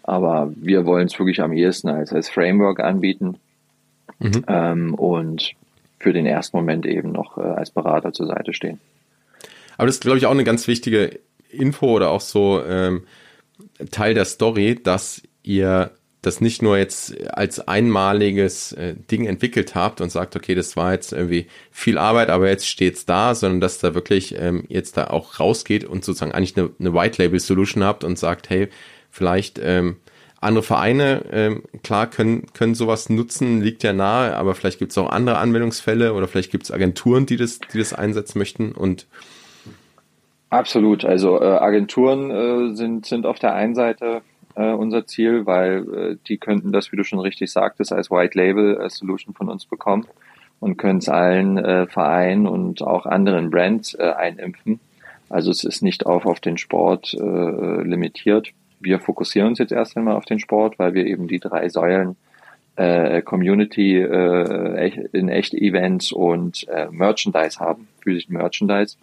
Aber wir wollen es wirklich am ehesten als, als Framework anbieten mhm. ähm, und für den ersten Moment eben noch äh, als Berater zur Seite stehen. Aber das ist, glaube ich, auch eine ganz wichtige Info oder auch so ähm, Teil der Story, dass ihr das nicht nur jetzt als einmaliges äh, Ding entwickelt habt und sagt, okay, das war jetzt irgendwie viel Arbeit, aber jetzt steht's da, sondern dass da wirklich ähm, jetzt da auch rausgeht und sozusagen eigentlich eine, eine White Label Solution habt und sagt, hey, vielleicht ähm, andere Vereine, ähm, klar, können, können sowas nutzen, liegt ja nahe, aber vielleicht gibt es auch andere Anwendungsfälle oder vielleicht gibt es Agenturen, die das, die das einsetzen möchten und Absolut. Also äh, Agenturen äh, sind, sind auf der einen Seite äh, unser Ziel, weil äh, die könnten das, wie du schon richtig sagtest, als White Label äh, Solution von uns bekommen und können es allen äh, Vereinen und auch anderen Brands äh, einimpfen. Also es ist nicht auf, auf den Sport äh, limitiert. Wir fokussieren uns jetzt erst einmal auf den Sport, weil wir eben die drei Säulen äh, Community äh, in echt Events und äh, Merchandise haben, physischen Merchandise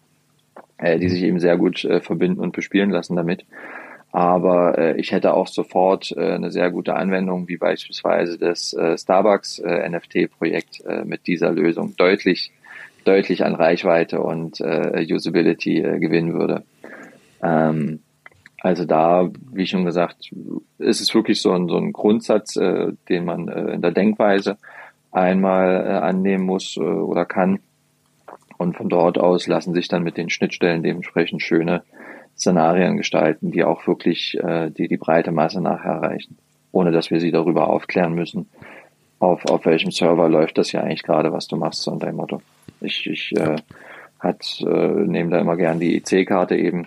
äh, die sich eben sehr gut äh, verbinden und bespielen lassen damit. Aber äh, ich hätte auch sofort äh, eine sehr gute Anwendung, wie beispielsweise das äh, Starbucks äh, NFT-Projekt äh, mit dieser Lösung deutlich, deutlich an Reichweite und äh, Usability äh, gewinnen würde. Ähm, also da, wie schon gesagt, ist es wirklich so ein, so ein Grundsatz, äh, den man äh, in der Denkweise einmal äh, annehmen muss äh, oder kann und von dort aus lassen sich dann mit den Schnittstellen dementsprechend schöne Szenarien gestalten, die auch wirklich äh, die, die breite Masse nachher erreichen, ohne dass wir sie darüber aufklären müssen, auf, auf welchem Server läuft das ja eigentlich gerade, was du machst, so unter dem Motto. Ich, ich äh, hat, äh, nehme da immer gern die IC-Karte eben,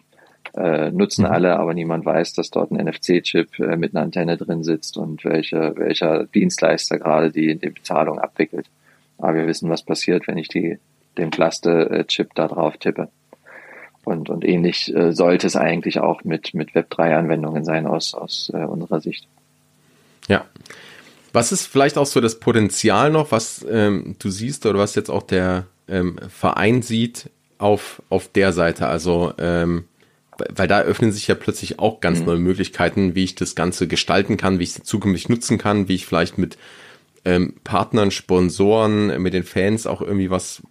äh, nutzen mhm. alle, aber niemand weiß, dass dort ein NFC-Chip äh, mit einer Antenne drin sitzt und welche, welcher Dienstleister gerade die, die Bezahlung abwickelt. Aber wir wissen, was passiert, wenn ich die den Plaste-Chip da drauf tippe. Und, und ähnlich äh, sollte es eigentlich auch mit, mit Web3-Anwendungen sein aus, aus äh, unserer Sicht. Ja. Was ist vielleicht auch so das Potenzial noch, was ähm, du siehst oder was jetzt auch der ähm, Verein sieht auf, auf der Seite? Also, ähm, weil da öffnen sich ja plötzlich auch ganz mhm. neue Möglichkeiten, wie ich das Ganze gestalten kann, wie ich es zukünftig nutzen kann, wie ich vielleicht mit ähm, Partnern, Sponsoren, mit den Fans auch irgendwie was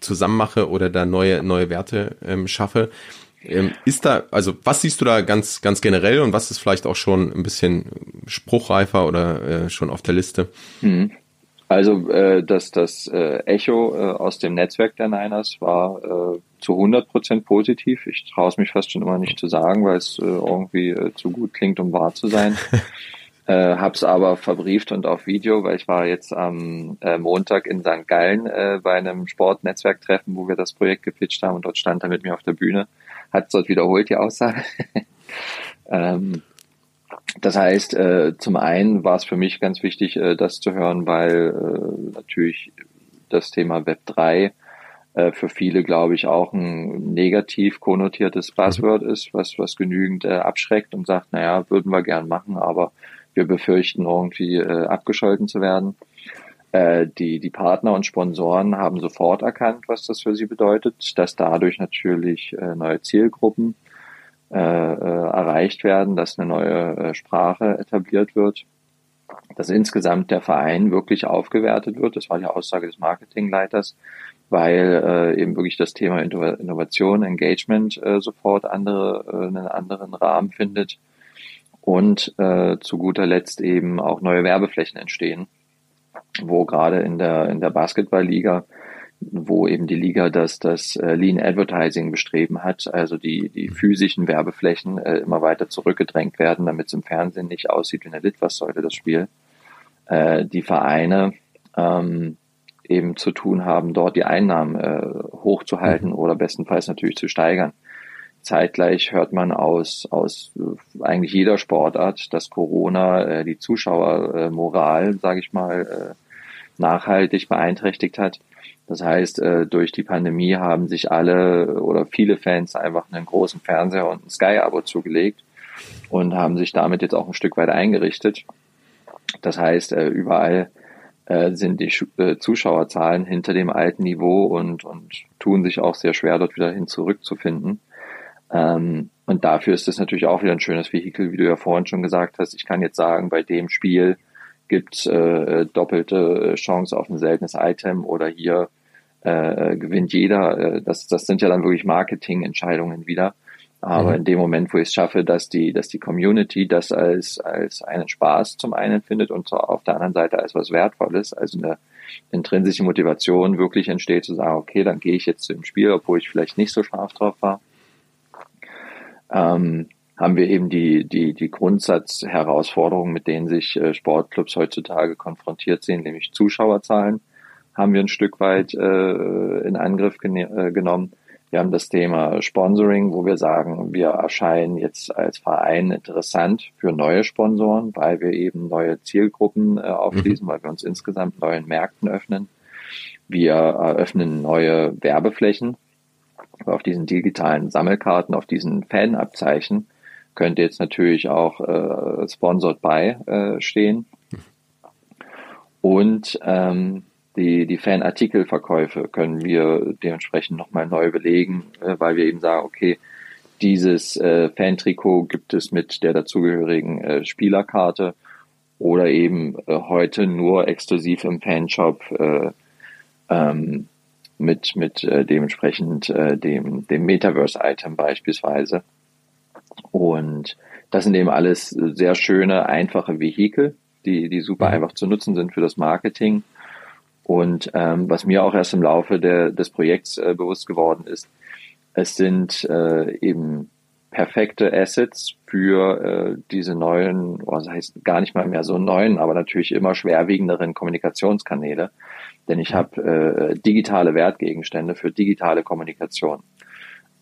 zusammen mache oder da neue, neue Werte ähm, schaffe. Ähm, ist da, also was siehst du da ganz, ganz generell und was ist vielleicht auch schon ein bisschen spruchreifer oder äh, schon auf der Liste? Mhm. Also äh, das, das äh, Echo äh, aus dem Netzwerk der Niners war äh, zu 100 Prozent positiv. Ich traue es mich fast schon immer nicht zu sagen, weil es äh, irgendwie äh, zu gut klingt, um wahr zu sein. Äh, hab's aber verbrieft und auf Video, weil ich war jetzt am äh, Montag in St. Gallen äh, bei einem Sportnetzwerktreffen, wo wir das Projekt gepitcht haben und dort stand er mit mir auf der Bühne, hat dort wiederholt die Aussage. ähm, das heißt, äh, zum einen war es für mich ganz wichtig, äh, das zu hören, weil äh, natürlich das Thema Web 3 äh, für viele, glaube ich, auch ein negativ konnotiertes Buzzword ist, was, was genügend äh, abschreckt und sagt, naja, würden wir gern machen, aber wir befürchten irgendwie äh, abgescholten zu werden. Äh, die, die Partner und Sponsoren haben sofort erkannt, was das für sie bedeutet, dass dadurch natürlich äh, neue Zielgruppen äh, äh, erreicht werden, dass eine neue äh, Sprache etabliert wird, dass insgesamt der Verein wirklich aufgewertet wird. Das war die Aussage des Marketingleiters, weil äh, eben wirklich das Thema Innovation, Engagement äh, sofort andere, äh, einen anderen Rahmen findet und äh, zu guter Letzt eben auch neue Werbeflächen entstehen, wo gerade in der in der Basketballliga, wo eben die Liga das das äh, Lean Advertising bestreben hat, also die die physischen Werbeflächen äh, immer weiter zurückgedrängt werden, damit es im Fernsehen nicht aussieht wie eine Litfaßsäule das Spiel. Äh, die Vereine ähm, eben zu tun haben, dort die Einnahmen äh, hochzuhalten mhm. oder bestenfalls natürlich zu steigern. Zeitgleich hört man aus, aus äh, eigentlich jeder Sportart, dass Corona äh, die Zuschauermoral, äh, sage ich mal, äh, nachhaltig beeinträchtigt hat. Das heißt, äh, durch die Pandemie haben sich alle oder viele Fans einfach einen großen Fernseher und ein Sky-Abo zugelegt und haben sich damit jetzt auch ein Stück weit eingerichtet. Das heißt, äh, überall äh, sind die äh, Zuschauerzahlen hinter dem alten Niveau und, und tun sich auch sehr schwer, dort wieder hin zurückzufinden. Ähm, und dafür ist es natürlich auch wieder ein schönes Vehikel, wie du ja vorhin schon gesagt hast. Ich kann jetzt sagen, bei dem Spiel gibt äh, doppelte Chance auf ein seltenes Item oder hier äh, gewinnt jeder. Äh, das, das sind ja dann wirklich Marketingentscheidungen wieder. Aber mhm. in dem Moment, wo ich es schaffe, dass die, dass die Community das als, als einen Spaß zum einen findet und auf der anderen Seite als was Wertvolles, also eine intrinsische Motivation wirklich entsteht, zu sagen, okay, dann gehe ich jetzt zu dem Spiel, obwohl ich vielleicht nicht so scharf drauf war, ähm, haben wir eben die, die, die Grundsatzherausforderungen, mit denen sich äh, Sportclubs heutzutage konfrontiert sehen, nämlich Zuschauerzahlen, haben wir ein Stück weit äh, in Angriff äh, genommen wir haben das Thema Sponsoring, wo wir sagen, wir erscheinen jetzt als Verein interessant für neue Sponsoren, weil wir eben neue Zielgruppen äh, aufschließen, mhm. weil wir uns insgesamt neuen Märkten öffnen. Wir eröffnen neue Werbeflächen auf diesen digitalen Sammelkarten, auf diesen Fanabzeichen könnte jetzt natürlich auch äh, Sponsored by äh, stehen. Und ähm, die, die Fanartikelverkäufe können wir dementsprechend nochmal neu belegen, äh, weil wir eben sagen, okay, dieses äh, Fan-Trikot gibt es mit der dazugehörigen äh, Spielerkarte oder eben äh, heute nur exklusiv im Fanshop äh, ähm, mit, mit äh, dementsprechend äh, dem, dem Metaverse-Item beispielsweise. Und das sind eben alles sehr schöne, einfache Vehikel, die, die super mhm. einfach zu nutzen sind für das Marketing und ähm, was mir auch erst im Laufe der, des Projekts äh, bewusst geworden ist, es sind äh, eben perfekte Assets für äh, diese neuen, was heißt gar nicht mal mehr so neuen, aber natürlich immer schwerwiegenderen Kommunikationskanäle. Denn ich habe äh, digitale Wertgegenstände für digitale Kommunikation.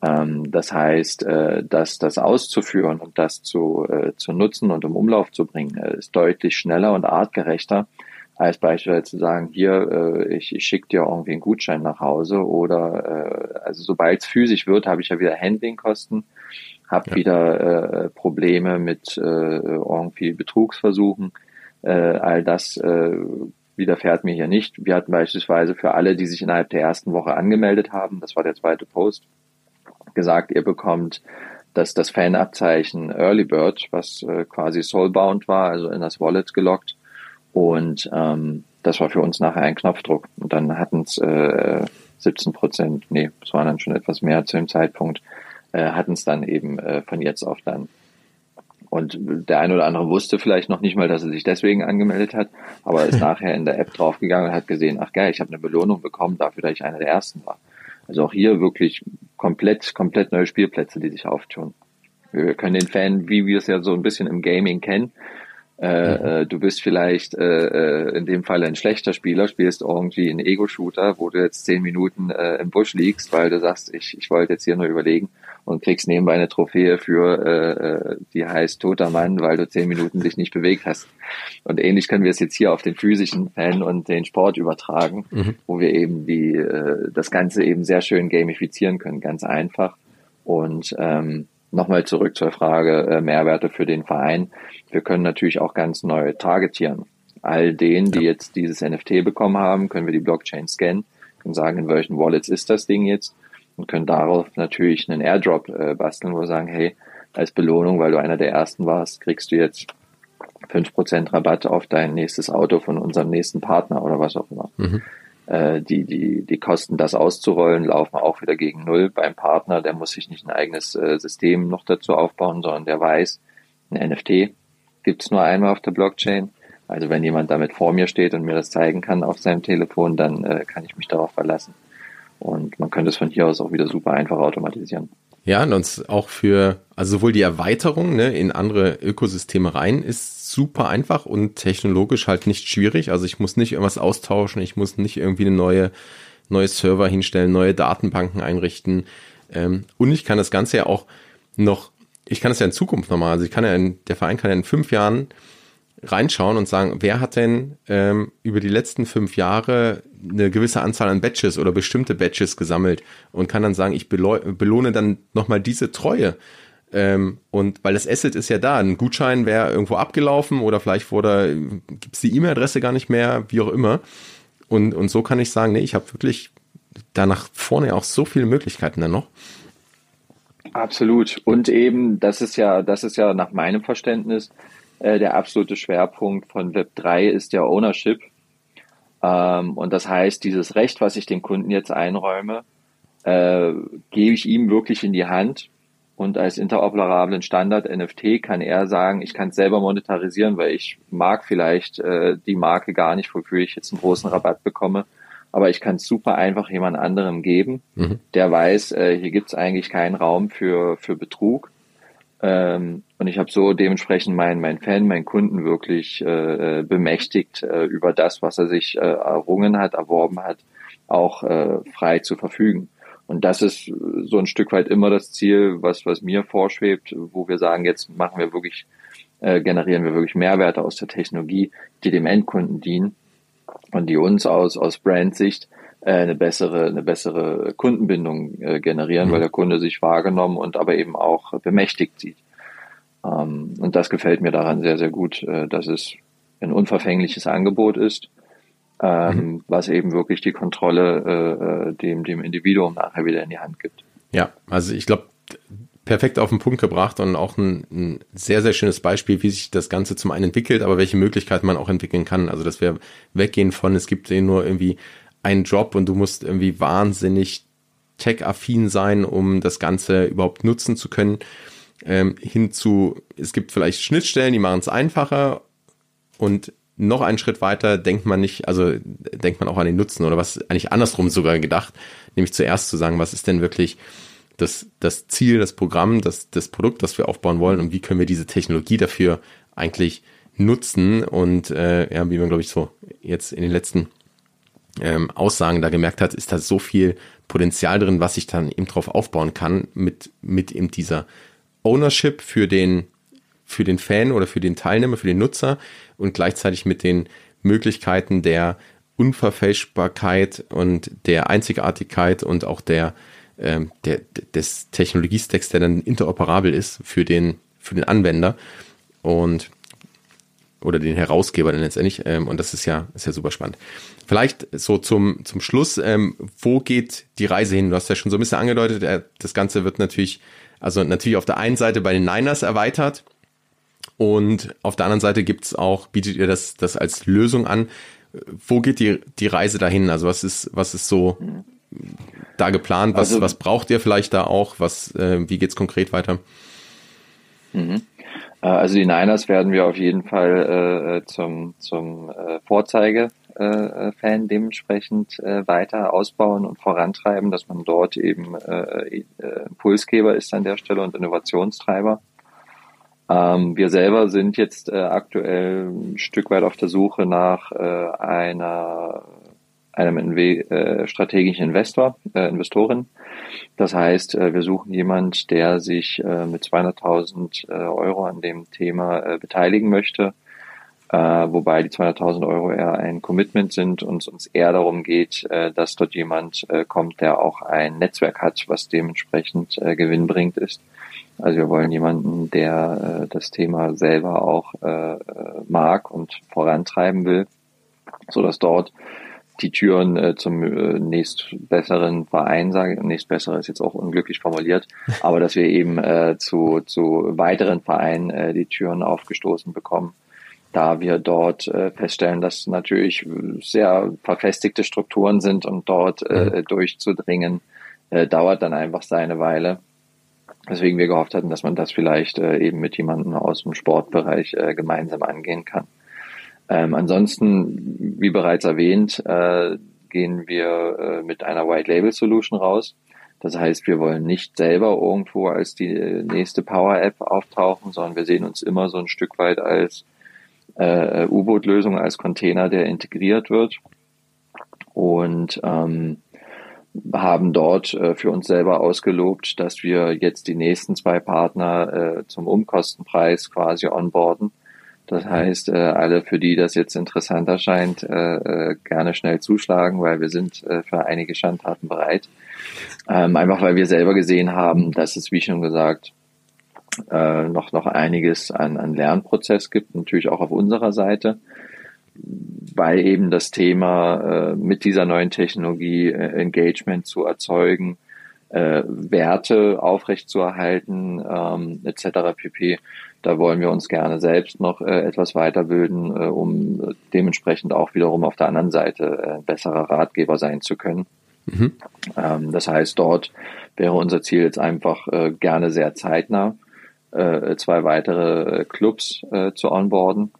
Ähm, das heißt, äh, dass das auszuführen und das zu, äh, zu nutzen und im Umlauf zu bringen, äh, ist deutlich schneller und artgerechter, als beispielsweise zu sagen, hier, äh, ich, ich schicke dir irgendwie einen Gutschein nach Hause oder äh, also sobald es physisch wird, habe ich ja wieder Handlingkosten, habe ja. wieder äh, Probleme mit äh, irgendwie Betrugsversuchen. Äh, all das äh, widerfährt mir hier nicht. Wir hatten beispielsweise für alle, die sich innerhalb der ersten Woche angemeldet haben, das war der zweite Post, gesagt, ihr bekommt das, das Fanabzeichen Early Bird, was äh, quasi Soulbound war, also in das Wallet gelockt und ähm, das war für uns nachher ein Knopfdruck. Und dann hatten es äh, 17 Prozent, nee, es waren dann schon etwas mehr zu dem Zeitpunkt, äh, hatten es dann eben äh, von jetzt auf dann. Und der eine oder andere wusste vielleicht noch nicht mal, dass er sich deswegen angemeldet hat, aber ist nachher in der App draufgegangen und hat gesehen, ach geil, ich habe eine Belohnung bekommen dafür, dass ich einer der ersten war. Also auch hier wirklich komplett, komplett neue Spielplätze, die sich auftun. Wir können den Fan, wie wir es ja so ein bisschen im Gaming kennen, äh, äh, du bist vielleicht äh, äh, in dem Fall ein schlechter Spieler, spielst irgendwie einen Ego-Shooter, wo du jetzt zehn Minuten äh, im Busch liegst, weil du sagst, ich, ich wollte jetzt hier nur überlegen und kriegst nebenbei eine Trophäe für, äh, äh, die heißt toter Mann, weil du zehn Minuten dich nicht bewegt hast. Und ähnlich können wir es jetzt hier auf den physischen Fan und den Sport übertragen, mhm. wo wir eben die äh, das Ganze eben sehr schön gamifizieren können, ganz einfach. Und ähm, nochmal zurück zur Frage äh, Mehrwerte für den Verein. Wir können natürlich auch ganz neu targetieren. All denen, die jetzt dieses NFT bekommen haben, können wir die Blockchain scannen, können sagen, in welchen Wallets ist das Ding jetzt und können darauf natürlich einen Airdrop äh, basteln, wo wir sagen, hey, als Belohnung, weil du einer der ersten warst, kriegst du jetzt fünf Prozent Rabatt auf dein nächstes Auto von unserem nächsten Partner oder was auch immer. Mhm. Äh, die, die, die Kosten, das auszurollen, laufen auch wieder gegen Null beim Partner. Der muss sich nicht ein eigenes äh, System noch dazu aufbauen, sondern der weiß, ein NFT gibt es nur einmal auf der Blockchain. Also wenn jemand damit vor mir steht und mir das zeigen kann auf seinem Telefon, dann äh, kann ich mich darauf verlassen. Und man könnte es von hier aus auch wieder super einfach automatisieren. Ja, und uns auch für, also sowohl die Erweiterung ne, in andere Ökosysteme rein ist super einfach und technologisch halt nicht schwierig. Also ich muss nicht irgendwas austauschen, ich muss nicht irgendwie eine neue, neue Server hinstellen, neue Datenbanken einrichten. Ähm, und ich kann das Ganze ja auch noch ich kann es ja in Zukunft nochmal, also ich kann ja in, der Verein kann ja in fünf Jahren reinschauen und sagen, wer hat denn ähm, über die letzten fünf Jahre eine gewisse Anzahl an Badges oder bestimmte Badges gesammelt und kann dann sagen, ich belohne dann nochmal diese Treue Ähm, und weil das Asset ist ja da, ein Gutschein wäre irgendwo abgelaufen oder vielleicht wurde, gibt es die E-Mail-Adresse gar nicht mehr, wie auch immer. Und, und so kann ich sagen, nee, ich habe wirklich da nach vorne auch so viele Möglichkeiten dann noch. Absolut. Und eben, das ist ja, das ist ja nach meinem Verständnis äh, der absolute Schwerpunkt von Web 3 ist der Ownership. Ähm, und das heißt, dieses Recht, was ich den Kunden jetzt einräume, äh, gebe ich ihm wirklich in die Hand. Und als interoperablen Standard NFT kann er sagen, ich kann es selber monetarisieren, weil ich mag vielleicht äh, die Marke gar nicht, wofür ich jetzt einen großen Rabatt bekomme aber ich kann es super einfach jemand anderem geben, mhm. der weiß, äh, hier gibt es eigentlich keinen Raum für, für Betrug. Ähm, und ich habe so dementsprechend meinen mein Fan, meinen Kunden wirklich äh, äh, bemächtigt, äh, über das, was er sich äh, errungen hat, erworben hat, auch äh, frei zu verfügen. Und das ist so ein Stück weit immer das Ziel, was, was mir vorschwebt, wo wir sagen, jetzt machen wir wirklich, äh, generieren wir wirklich Mehrwerte aus der Technologie, die dem Endkunden dienen und die uns aus, aus Brandsicht äh, eine bessere, eine bessere Kundenbindung äh, generieren, mhm. weil der Kunde sich wahrgenommen und aber eben auch bemächtigt sieht. Ähm, und das gefällt mir daran sehr, sehr gut, äh, dass es ein unverfängliches Angebot ist, ähm, mhm. was eben wirklich die Kontrolle äh, äh, dem, dem Individuum nachher wieder in die Hand gibt. Ja, also ich glaube, perfekt auf den Punkt gebracht und auch ein, ein, sehr, sehr schönes Beispiel, wie sich das Ganze zum einen entwickelt, aber welche Möglichkeiten man auch entwickeln kann. Also, dass wir weggehen von, es gibt nur irgendwie einen Job und du musst irgendwie wahnsinnig tech-affin sein, um das Ganze überhaupt nutzen zu können, ähm, hinzu, es gibt vielleicht Schnittstellen, die machen es einfacher und noch einen Schritt weiter denkt man nicht, also denkt man auch an den Nutzen oder was eigentlich andersrum sogar gedacht, nämlich zuerst zu sagen, was ist denn wirklich das, das Ziel, das Programm, das, das Produkt, das wir aufbauen wollen und wie können wir diese Technologie dafür eigentlich nutzen und äh, ja, wie man glaube ich so jetzt in den letzten ähm, Aussagen da gemerkt hat, ist da so viel Potenzial drin, was ich dann eben drauf aufbauen kann mit mit eben dieser Ownership für den für den Fan oder für den Teilnehmer, für den Nutzer und gleichzeitig mit den Möglichkeiten der Unverfälschbarkeit und der Einzigartigkeit und auch der ähm, der, des Technologiestacks, der dann interoperabel ist für den, für den Anwender und oder den Herausgeber dann letztendlich. Ähm, und das ist ja, ist ja super spannend. Vielleicht so zum, zum Schluss, ähm, wo geht die Reise hin? Du hast ja schon so ein bisschen angedeutet, äh, das Ganze wird natürlich, also natürlich auf der einen Seite bei den Niners erweitert und auf der anderen Seite gibt's auch, bietet ihr das, das als Lösung an. Wo geht die, die Reise dahin? Also was ist, was ist so da geplant? Was, also, was braucht ihr vielleicht da auch? Was, äh, wie geht's konkret weiter? Mhm. Äh, also die Niners werden wir auf jeden Fall äh, zum, zum äh, Vorzeige äh, Fan dementsprechend äh, weiter ausbauen und vorantreiben, dass man dort eben äh, äh, Impulsgeber ist an der Stelle und Innovationstreiber. Ähm, wir selber sind jetzt äh, aktuell ein Stück weit auf der Suche nach äh, einer einem Inve äh, strategischen Investor, äh, Investorin. Das heißt, äh, wir suchen jemand, der sich äh, mit 200.000 äh, Euro an dem Thema äh, beteiligen möchte, äh, wobei die 200.000 Euro eher ein Commitment sind und es uns eher darum geht, äh, dass dort jemand äh, kommt, der auch ein Netzwerk hat, was dementsprechend äh, gewinnbringend ist. Also wir wollen jemanden, der äh, das Thema selber auch äh, mag und vorantreiben will, so dass dort die Türen äh, zum äh, nächstbesseren Verein, sage ich, nächstbessere ist jetzt auch unglücklich formuliert, aber dass wir eben äh, zu, zu weiteren Vereinen äh, die Türen aufgestoßen bekommen, da wir dort äh, feststellen, dass natürlich sehr verfestigte Strukturen sind und dort äh, mhm. durchzudringen, äh, dauert dann einfach seine Weile. Deswegen wir gehofft hatten, dass man das vielleicht äh, eben mit jemandem aus dem Sportbereich äh, gemeinsam angehen kann. Ähm, ansonsten, wie bereits erwähnt, äh, gehen wir äh, mit einer White Label Solution raus. Das heißt, wir wollen nicht selber irgendwo als die äh, nächste Power App auftauchen, sondern wir sehen uns immer so ein Stück weit als äh, U-Boot-Lösung, als Container, der integriert wird. Und ähm, haben dort äh, für uns selber ausgelobt, dass wir jetzt die nächsten zwei Partner äh, zum Umkostenpreis quasi onboarden das heißt, äh, alle, für die das jetzt interessant erscheint, äh, äh, gerne schnell zuschlagen, weil wir sind äh, für einige Schandtaten bereit. Ähm, einfach weil wir selber gesehen haben, dass es, wie schon gesagt, äh, noch, noch einiges an, an Lernprozess gibt, natürlich auch auf unserer Seite, weil eben das Thema äh, mit dieser neuen Technologie äh, Engagement zu erzeugen, äh, Werte aufrechtzuerhalten, ähm, etc. pp. Da wollen wir uns gerne selbst noch äh, etwas weiterbilden, äh, um dementsprechend auch wiederum auf der anderen Seite äh, besserer Ratgeber sein zu können. Mhm. Ähm, das heißt, dort wäre unser Ziel jetzt einfach äh, gerne sehr zeitnah äh, zwei weitere äh, Clubs äh, zu onboarden.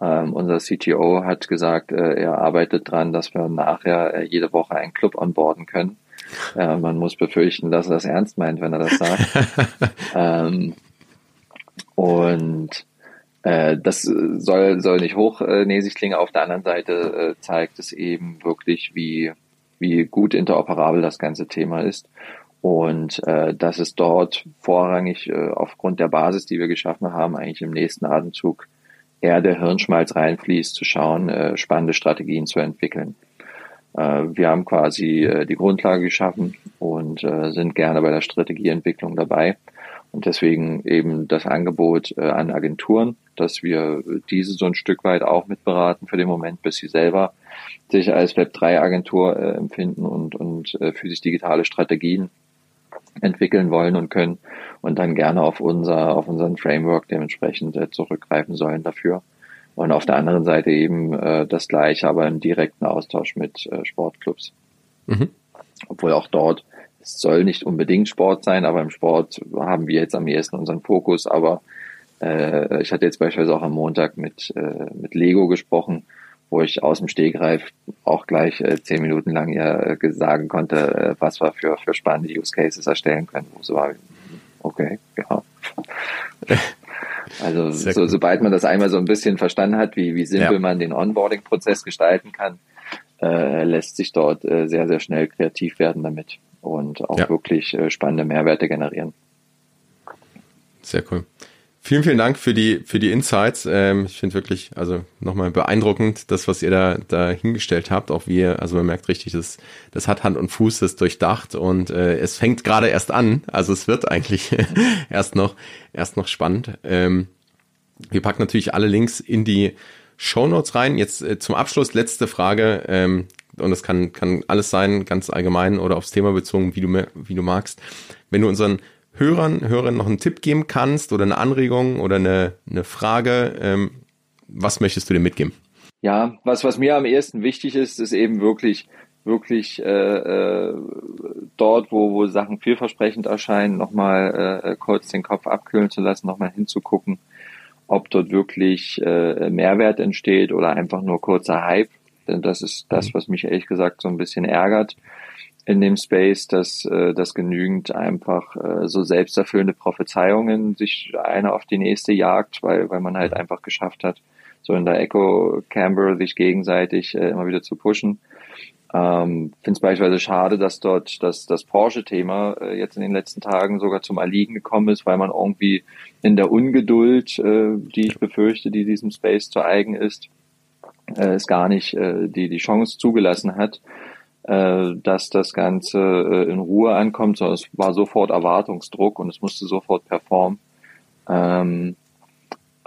Ähm, unser CTO hat gesagt, äh, er arbeitet dran, dass wir nachher äh, jede Woche einen Club onboarden können. Äh, man muss befürchten, dass er das ernst meint, wenn er das sagt. ähm, und äh, das soll, soll nicht hochnäsig klingen. Auf der anderen Seite äh, zeigt es eben wirklich, wie, wie gut interoperabel das ganze Thema ist und äh, dass es dort vorrangig äh, aufgrund der Basis, die wir geschaffen haben, eigentlich im nächsten Atemzug eher der Hirnschmalz reinfließt, zu schauen, äh, spannende Strategien zu entwickeln. Äh, wir haben quasi äh, die Grundlage geschaffen und äh, sind gerne bei der Strategieentwicklung dabei. Und deswegen eben das Angebot äh, an Agenturen, dass wir diese so ein Stück weit auch mitberaten für den Moment, bis sie selber sich als Web3-Agentur äh, empfinden und, und äh, für sich digitale Strategien entwickeln wollen und können und dann gerne auf unser, auf unseren Framework dementsprechend äh, zurückgreifen sollen dafür. Und auf der anderen Seite eben äh, das gleiche, aber im direkten Austausch mit äh, Sportclubs. Mhm. Obwohl auch dort, es soll nicht unbedingt Sport sein, aber im Sport haben wir jetzt am ehesten unseren Fokus. Aber äh, ich hatte jetzt beispielsweise auch am Montag mit, äh, mit Lego gesprochen wo ich aus dem Stegreif auch gleich äh, zehn Minuten lang ihr äh, sagen konnte, äh, was wir für, für spannende Use Cases erstellen können. So war, okay, genau. Also so, sobald man das einmal so ein bisschen verstanden hat, wie, wie simpel ja. man den Onboarding-Prozess gestalten kann, äh, lässt sich dort äh, sehr, sehr schnell kreativ werden damit und auch ja. wirklich äh, spannende Mehrwerte generieren. Sehr cool. Vielen, vielen Dank für die, für die Insights. Ähm, ich finde wirklich, also nochmal beeindruckend, das, was ihr da, da hingestellt habt. Auch wie ihr, also man merkt richtig, das, das hat Hand und Fuß, das durchdacht und äh, es fängt gerade erst an. Also es wird eigentlich erst noch, erst noch spannend. Ähm, wir packen natürlich alle Links in die Show Notes rein. Jetzt äh, zum Abschluss letzte Frage. Ähm, und das kann, kann alles sein, ganz allgemein oder aufs Thema bezogen, wie du, wie du magst. Wenn du unseren Hörern, Hörern noch einen Tipp geben kannst oder eine Anregung oder eine, eine Frage, ähm, was möchtest du dir mitgeben? Ja, was, was mir am ersten wichtig ist, ist eben wirklich, wirklich äh, äh, dort, wo, wo Sachen vielversprechend erscheinen, nochmal äh, kurz den Kopf abkühlen zu lassen, nochmal hinzugucken, ob dort wirklich äh, Mehrwert entsteht oder einfach nur kurzer Hype. Denn das ist das, mhm. was mich ehrlich gesagt so ein bisschen ärgert in dem Space, dass, äh, dass genügend einfach äh, so selbsterfüllende Prophezeiungen sich eine auf die nächste jagt, weil, weil man halt einfach geschafft hat, so in der Echo Camber sich gegenseitig äh, immer wieder zu pushen. Ähm, Finde es beispielsweise schade, dass dort das, das Porsche-Thema äh, jetzt in den letzten Tagen sogar zum Erliegen gekommen ist, weil man irgendwie in der Ungeduld, äh, die ich befürchte, die diesem Space zu eigen ist, äh, es gar nicht äh, die, die Chance zugelassen hat, äh, dass das Ganze äh, in Ruhe ankommt, sondern es war sofort Erwartungsdruck und es musste sofort performen. Ähm,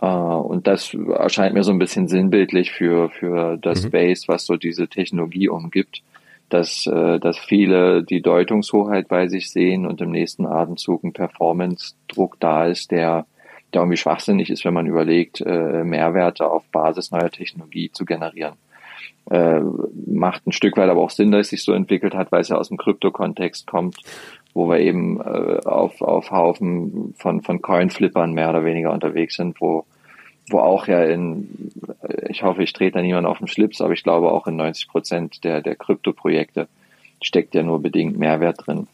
äh, und das erscheint mir so ein bisschen sinnbildlich für, für das mhm. Space, was so diese Technologie umgibt, dass, äh, dass viele die Deutungshoheit bei sich sehen und im nächsten Atemzug ein Performance-Druck da ist, der, der irgendwie schwachsinnig ist, wenn man überlegt, äh, Mehrwerte auf Basis neuer Technologie zu generieren äh, macht ein Stück weit aber auch Sinn, dass es sich so entwickelt hat, weil es ja aus dem Krypto-Kontext kommt, wo wir eben äh, auf, auf Haufen von, von Coin-Flippern mehr oder weniger unterwegs sind, wo, wo auch ja in, ich hoffe, ich trete da niemand auf den Schlips, aber ich glaube auch in 90 Prozent der, der Krypto-Projekte steckt ja nur bedingt Mehrwert drin.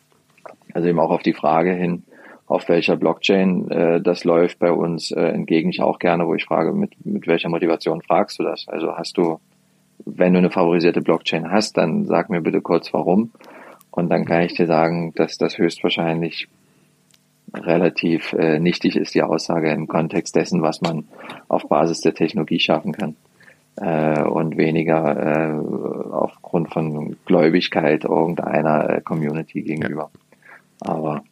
Also eben auch auf die Frage hin, auf welcher Blockchain äh, das läuft bei uns, äh, entgegen ich auch gerne, wo ich frage, mit, mit welcher Motivation fragst du das? Also hast du wenn du eine favorisierte Blockchain hast, dann sag mir bitte kurz warum. Und dann kann ich dir sagen, dass das höchstwahrscheinlich relativ äh, nichtig ist, die Aussage im Kontext dessen, was man auf Basis der Technologie schaffen kann. Äh, und weniger äh, aufgrund von Gläubigkeit irgendeiner äh, Community gegenüber. Ja. Aber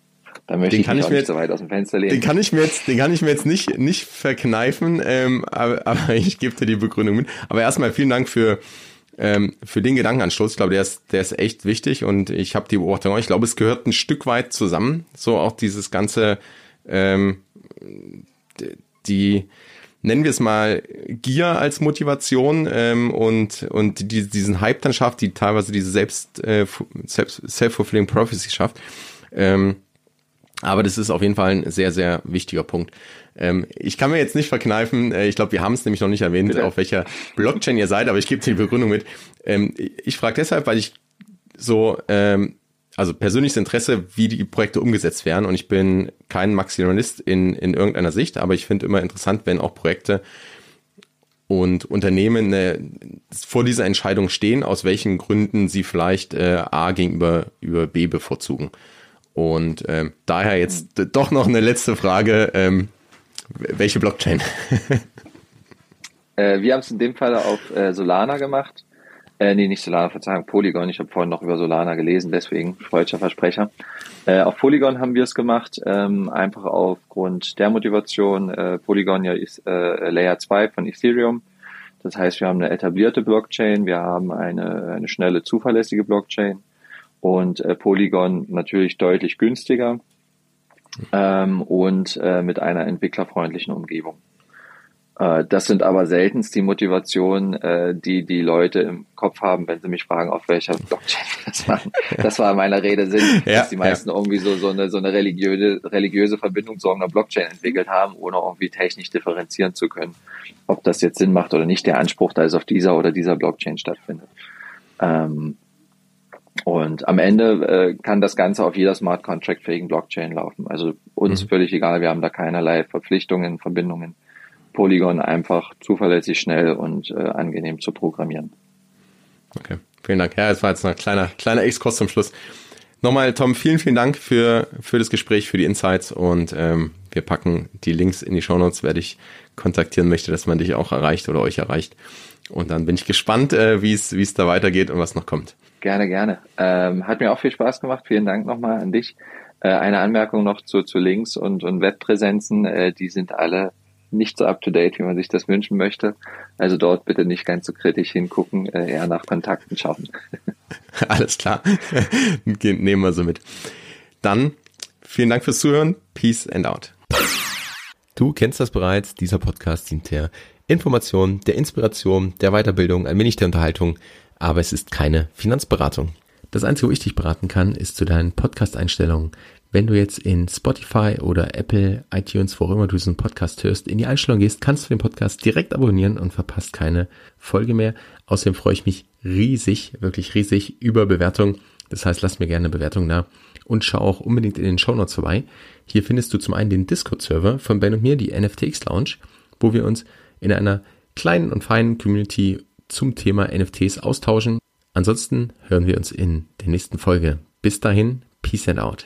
Da möchte den ich kann mich ich mir nicht jetzt, so weit aus dem Fenster lehnen. Den kann ich mir jetzt, den kann ich mir jetzt nicht, nicht verkneifen, ähm, aber, aber ich gebe dir die Begründung mit. Aber erstmal vielen Dank für, ähm, für den Gedankenanstoß. Ich glaube, der ist, der ist echt wichtig und ich habe die Beobachtung. Ich glaube, es gehört ein Stück weit zusammen. So auch dieses ganze, ähm, die, nennen wir es mal Gier als Motivation ähm, und und die, diesen Hype dann schafft, die teilweise diese selbst äh, self-fulfilling prophecy schafft. Ähm, aber das ist auf jeden Fall ein sehr, sehr wichtiger Punkt. Ähm, ich kann mir jetzt nicht verkneifen, äh, ich glaube, wir haben es nämlich noch nicht erwähnt, Bitte? auf welcher Blockchain ihr seid, aber ich gebe dir die Begründung mit. Ähm, ich frage deshalb, weil ich so, ähm, also persönliches Interesse, wie die Projekte umgesetzt werden. Und ich bin kein Maximalist in, in irgendeiner Sicht, aber ich finde immer interessant, wenn auch Projekte und Unternehmen äh, vor dieser Entscheidung stehen, aus welchen Gründen sie vielleicht äh, A gegenüber über B bevorzugen. Und ähm, daher jetzt doch noch eine letzte Frage. Ähm, welche Blockchain? äh, wir haben es in dem Fall auf äh, Solana gemacht. Äh, nee, nicht Solana, Verzeihung, Polygon. Ich habe vorhin noch über Solana gelesen, deswegen freudscher Versprecher. Äh, auf Polygon haben wir es gemacht, ähm, einfach aufgrund der Motivation. Äh, Polygon ja ist äh, Layer 2 von Ethereum. Das heißt, wir haben eine etablierte Blockchain, wir haben eine, eine schnelle, zuverlässige Blockchain und äh, Polygon natürlich deutlich günstiger ähm, und äh, mit einer entwicklerfreundlichen Umgebung. Äh, das sind aber seltenst die Motivationen, äh, die die Leute im Kopf haben, wenn sie mich fragen, auf welcher Blockchain das machen. Das war meiner Rede Sinn, ja, dass die meisten ja. irgendwie so, so eine, so eine religiöse, religiöse Verbindung zu irgendeiner Blockchain entwickelt haben, ohne irgendwie technisch differenzieren zu können. Ob das jetzt Sinn macht oder nicht, der Anspruch da ist auf dieser oder dieser Blockchain stattfindet. Ähm, und am Ende äh, kann das Ganze auf jeder Smart Contract fähigen Blockchain laufen. Also uns mhm. völlig egal, wir haben da keinerlei Verpflichtungen, Verbindungen. Polygon einfach zuverlässig, schnell und äh, angenehm zu programmieren. Okay, vielen Dank. Ja, es war jetzt ein kleiner, kleiner Exkurs zum Schluss. Nochmal, Tom, vielen, vielen Dank für, für das Gespräch, für die Insights und ähm, wir packen die Links in die Shownotes, wer dich kontaktieren möchte, dass man dich auch erreicht oder euch erreicht. Und dann bin ich gespannt, äh, wie es wie es da weitergeht und was noch kommt. Gerne, gerne. Ähm, hat mir auch viel Spaß gemacht. Vielen Dank nochmal an dich. Äh, eine Anmerkung noch zu, zu Links und, und Webpräsenzen. Äh, die sind alle nicht so up-to-date, wie man sich das wünschen möchte. Also dort bitte nicht ganz so kritisch hingucken, äh, eher nach Kontakten schauen. Alles klar. Nehmen wir so mit. Dann vielen Dank fürs Zuhören. Peace and out. Du kennst das bereits. Dieser Podcast dient der Information, der Inspiration, der Weiterbildung, ein wenig der Unterhaltung aber es ist keine Finanzberatung. Das Einzige, wo ich dich beraten kann, ist zu deinen Podcast-Einstellungen. Wenn du jetzt in Spotify oder Apple, iTunes, wo auch immer du diesen Podcast hörst, in die Einstellung gehst, kannst du den Podcast direkt abonnieren und verpasst keine Folge mehr. Außerdem freue ich mich riesig, wirklich riesig über Bewertungen. Das heißt, lass mir gerne eine Bewertung da und schau auch unbedingt in den Show Notes vorbei. Hier findest du zum einen den Discord-Server von Ben und mir, die NFTX Lounge, wo wir uns in einer kleinen und feinen Community zum Thema NFTs austauschen. Ansonsten hören wir uns in der nächsten Folge. Bis dahin, Peace and out.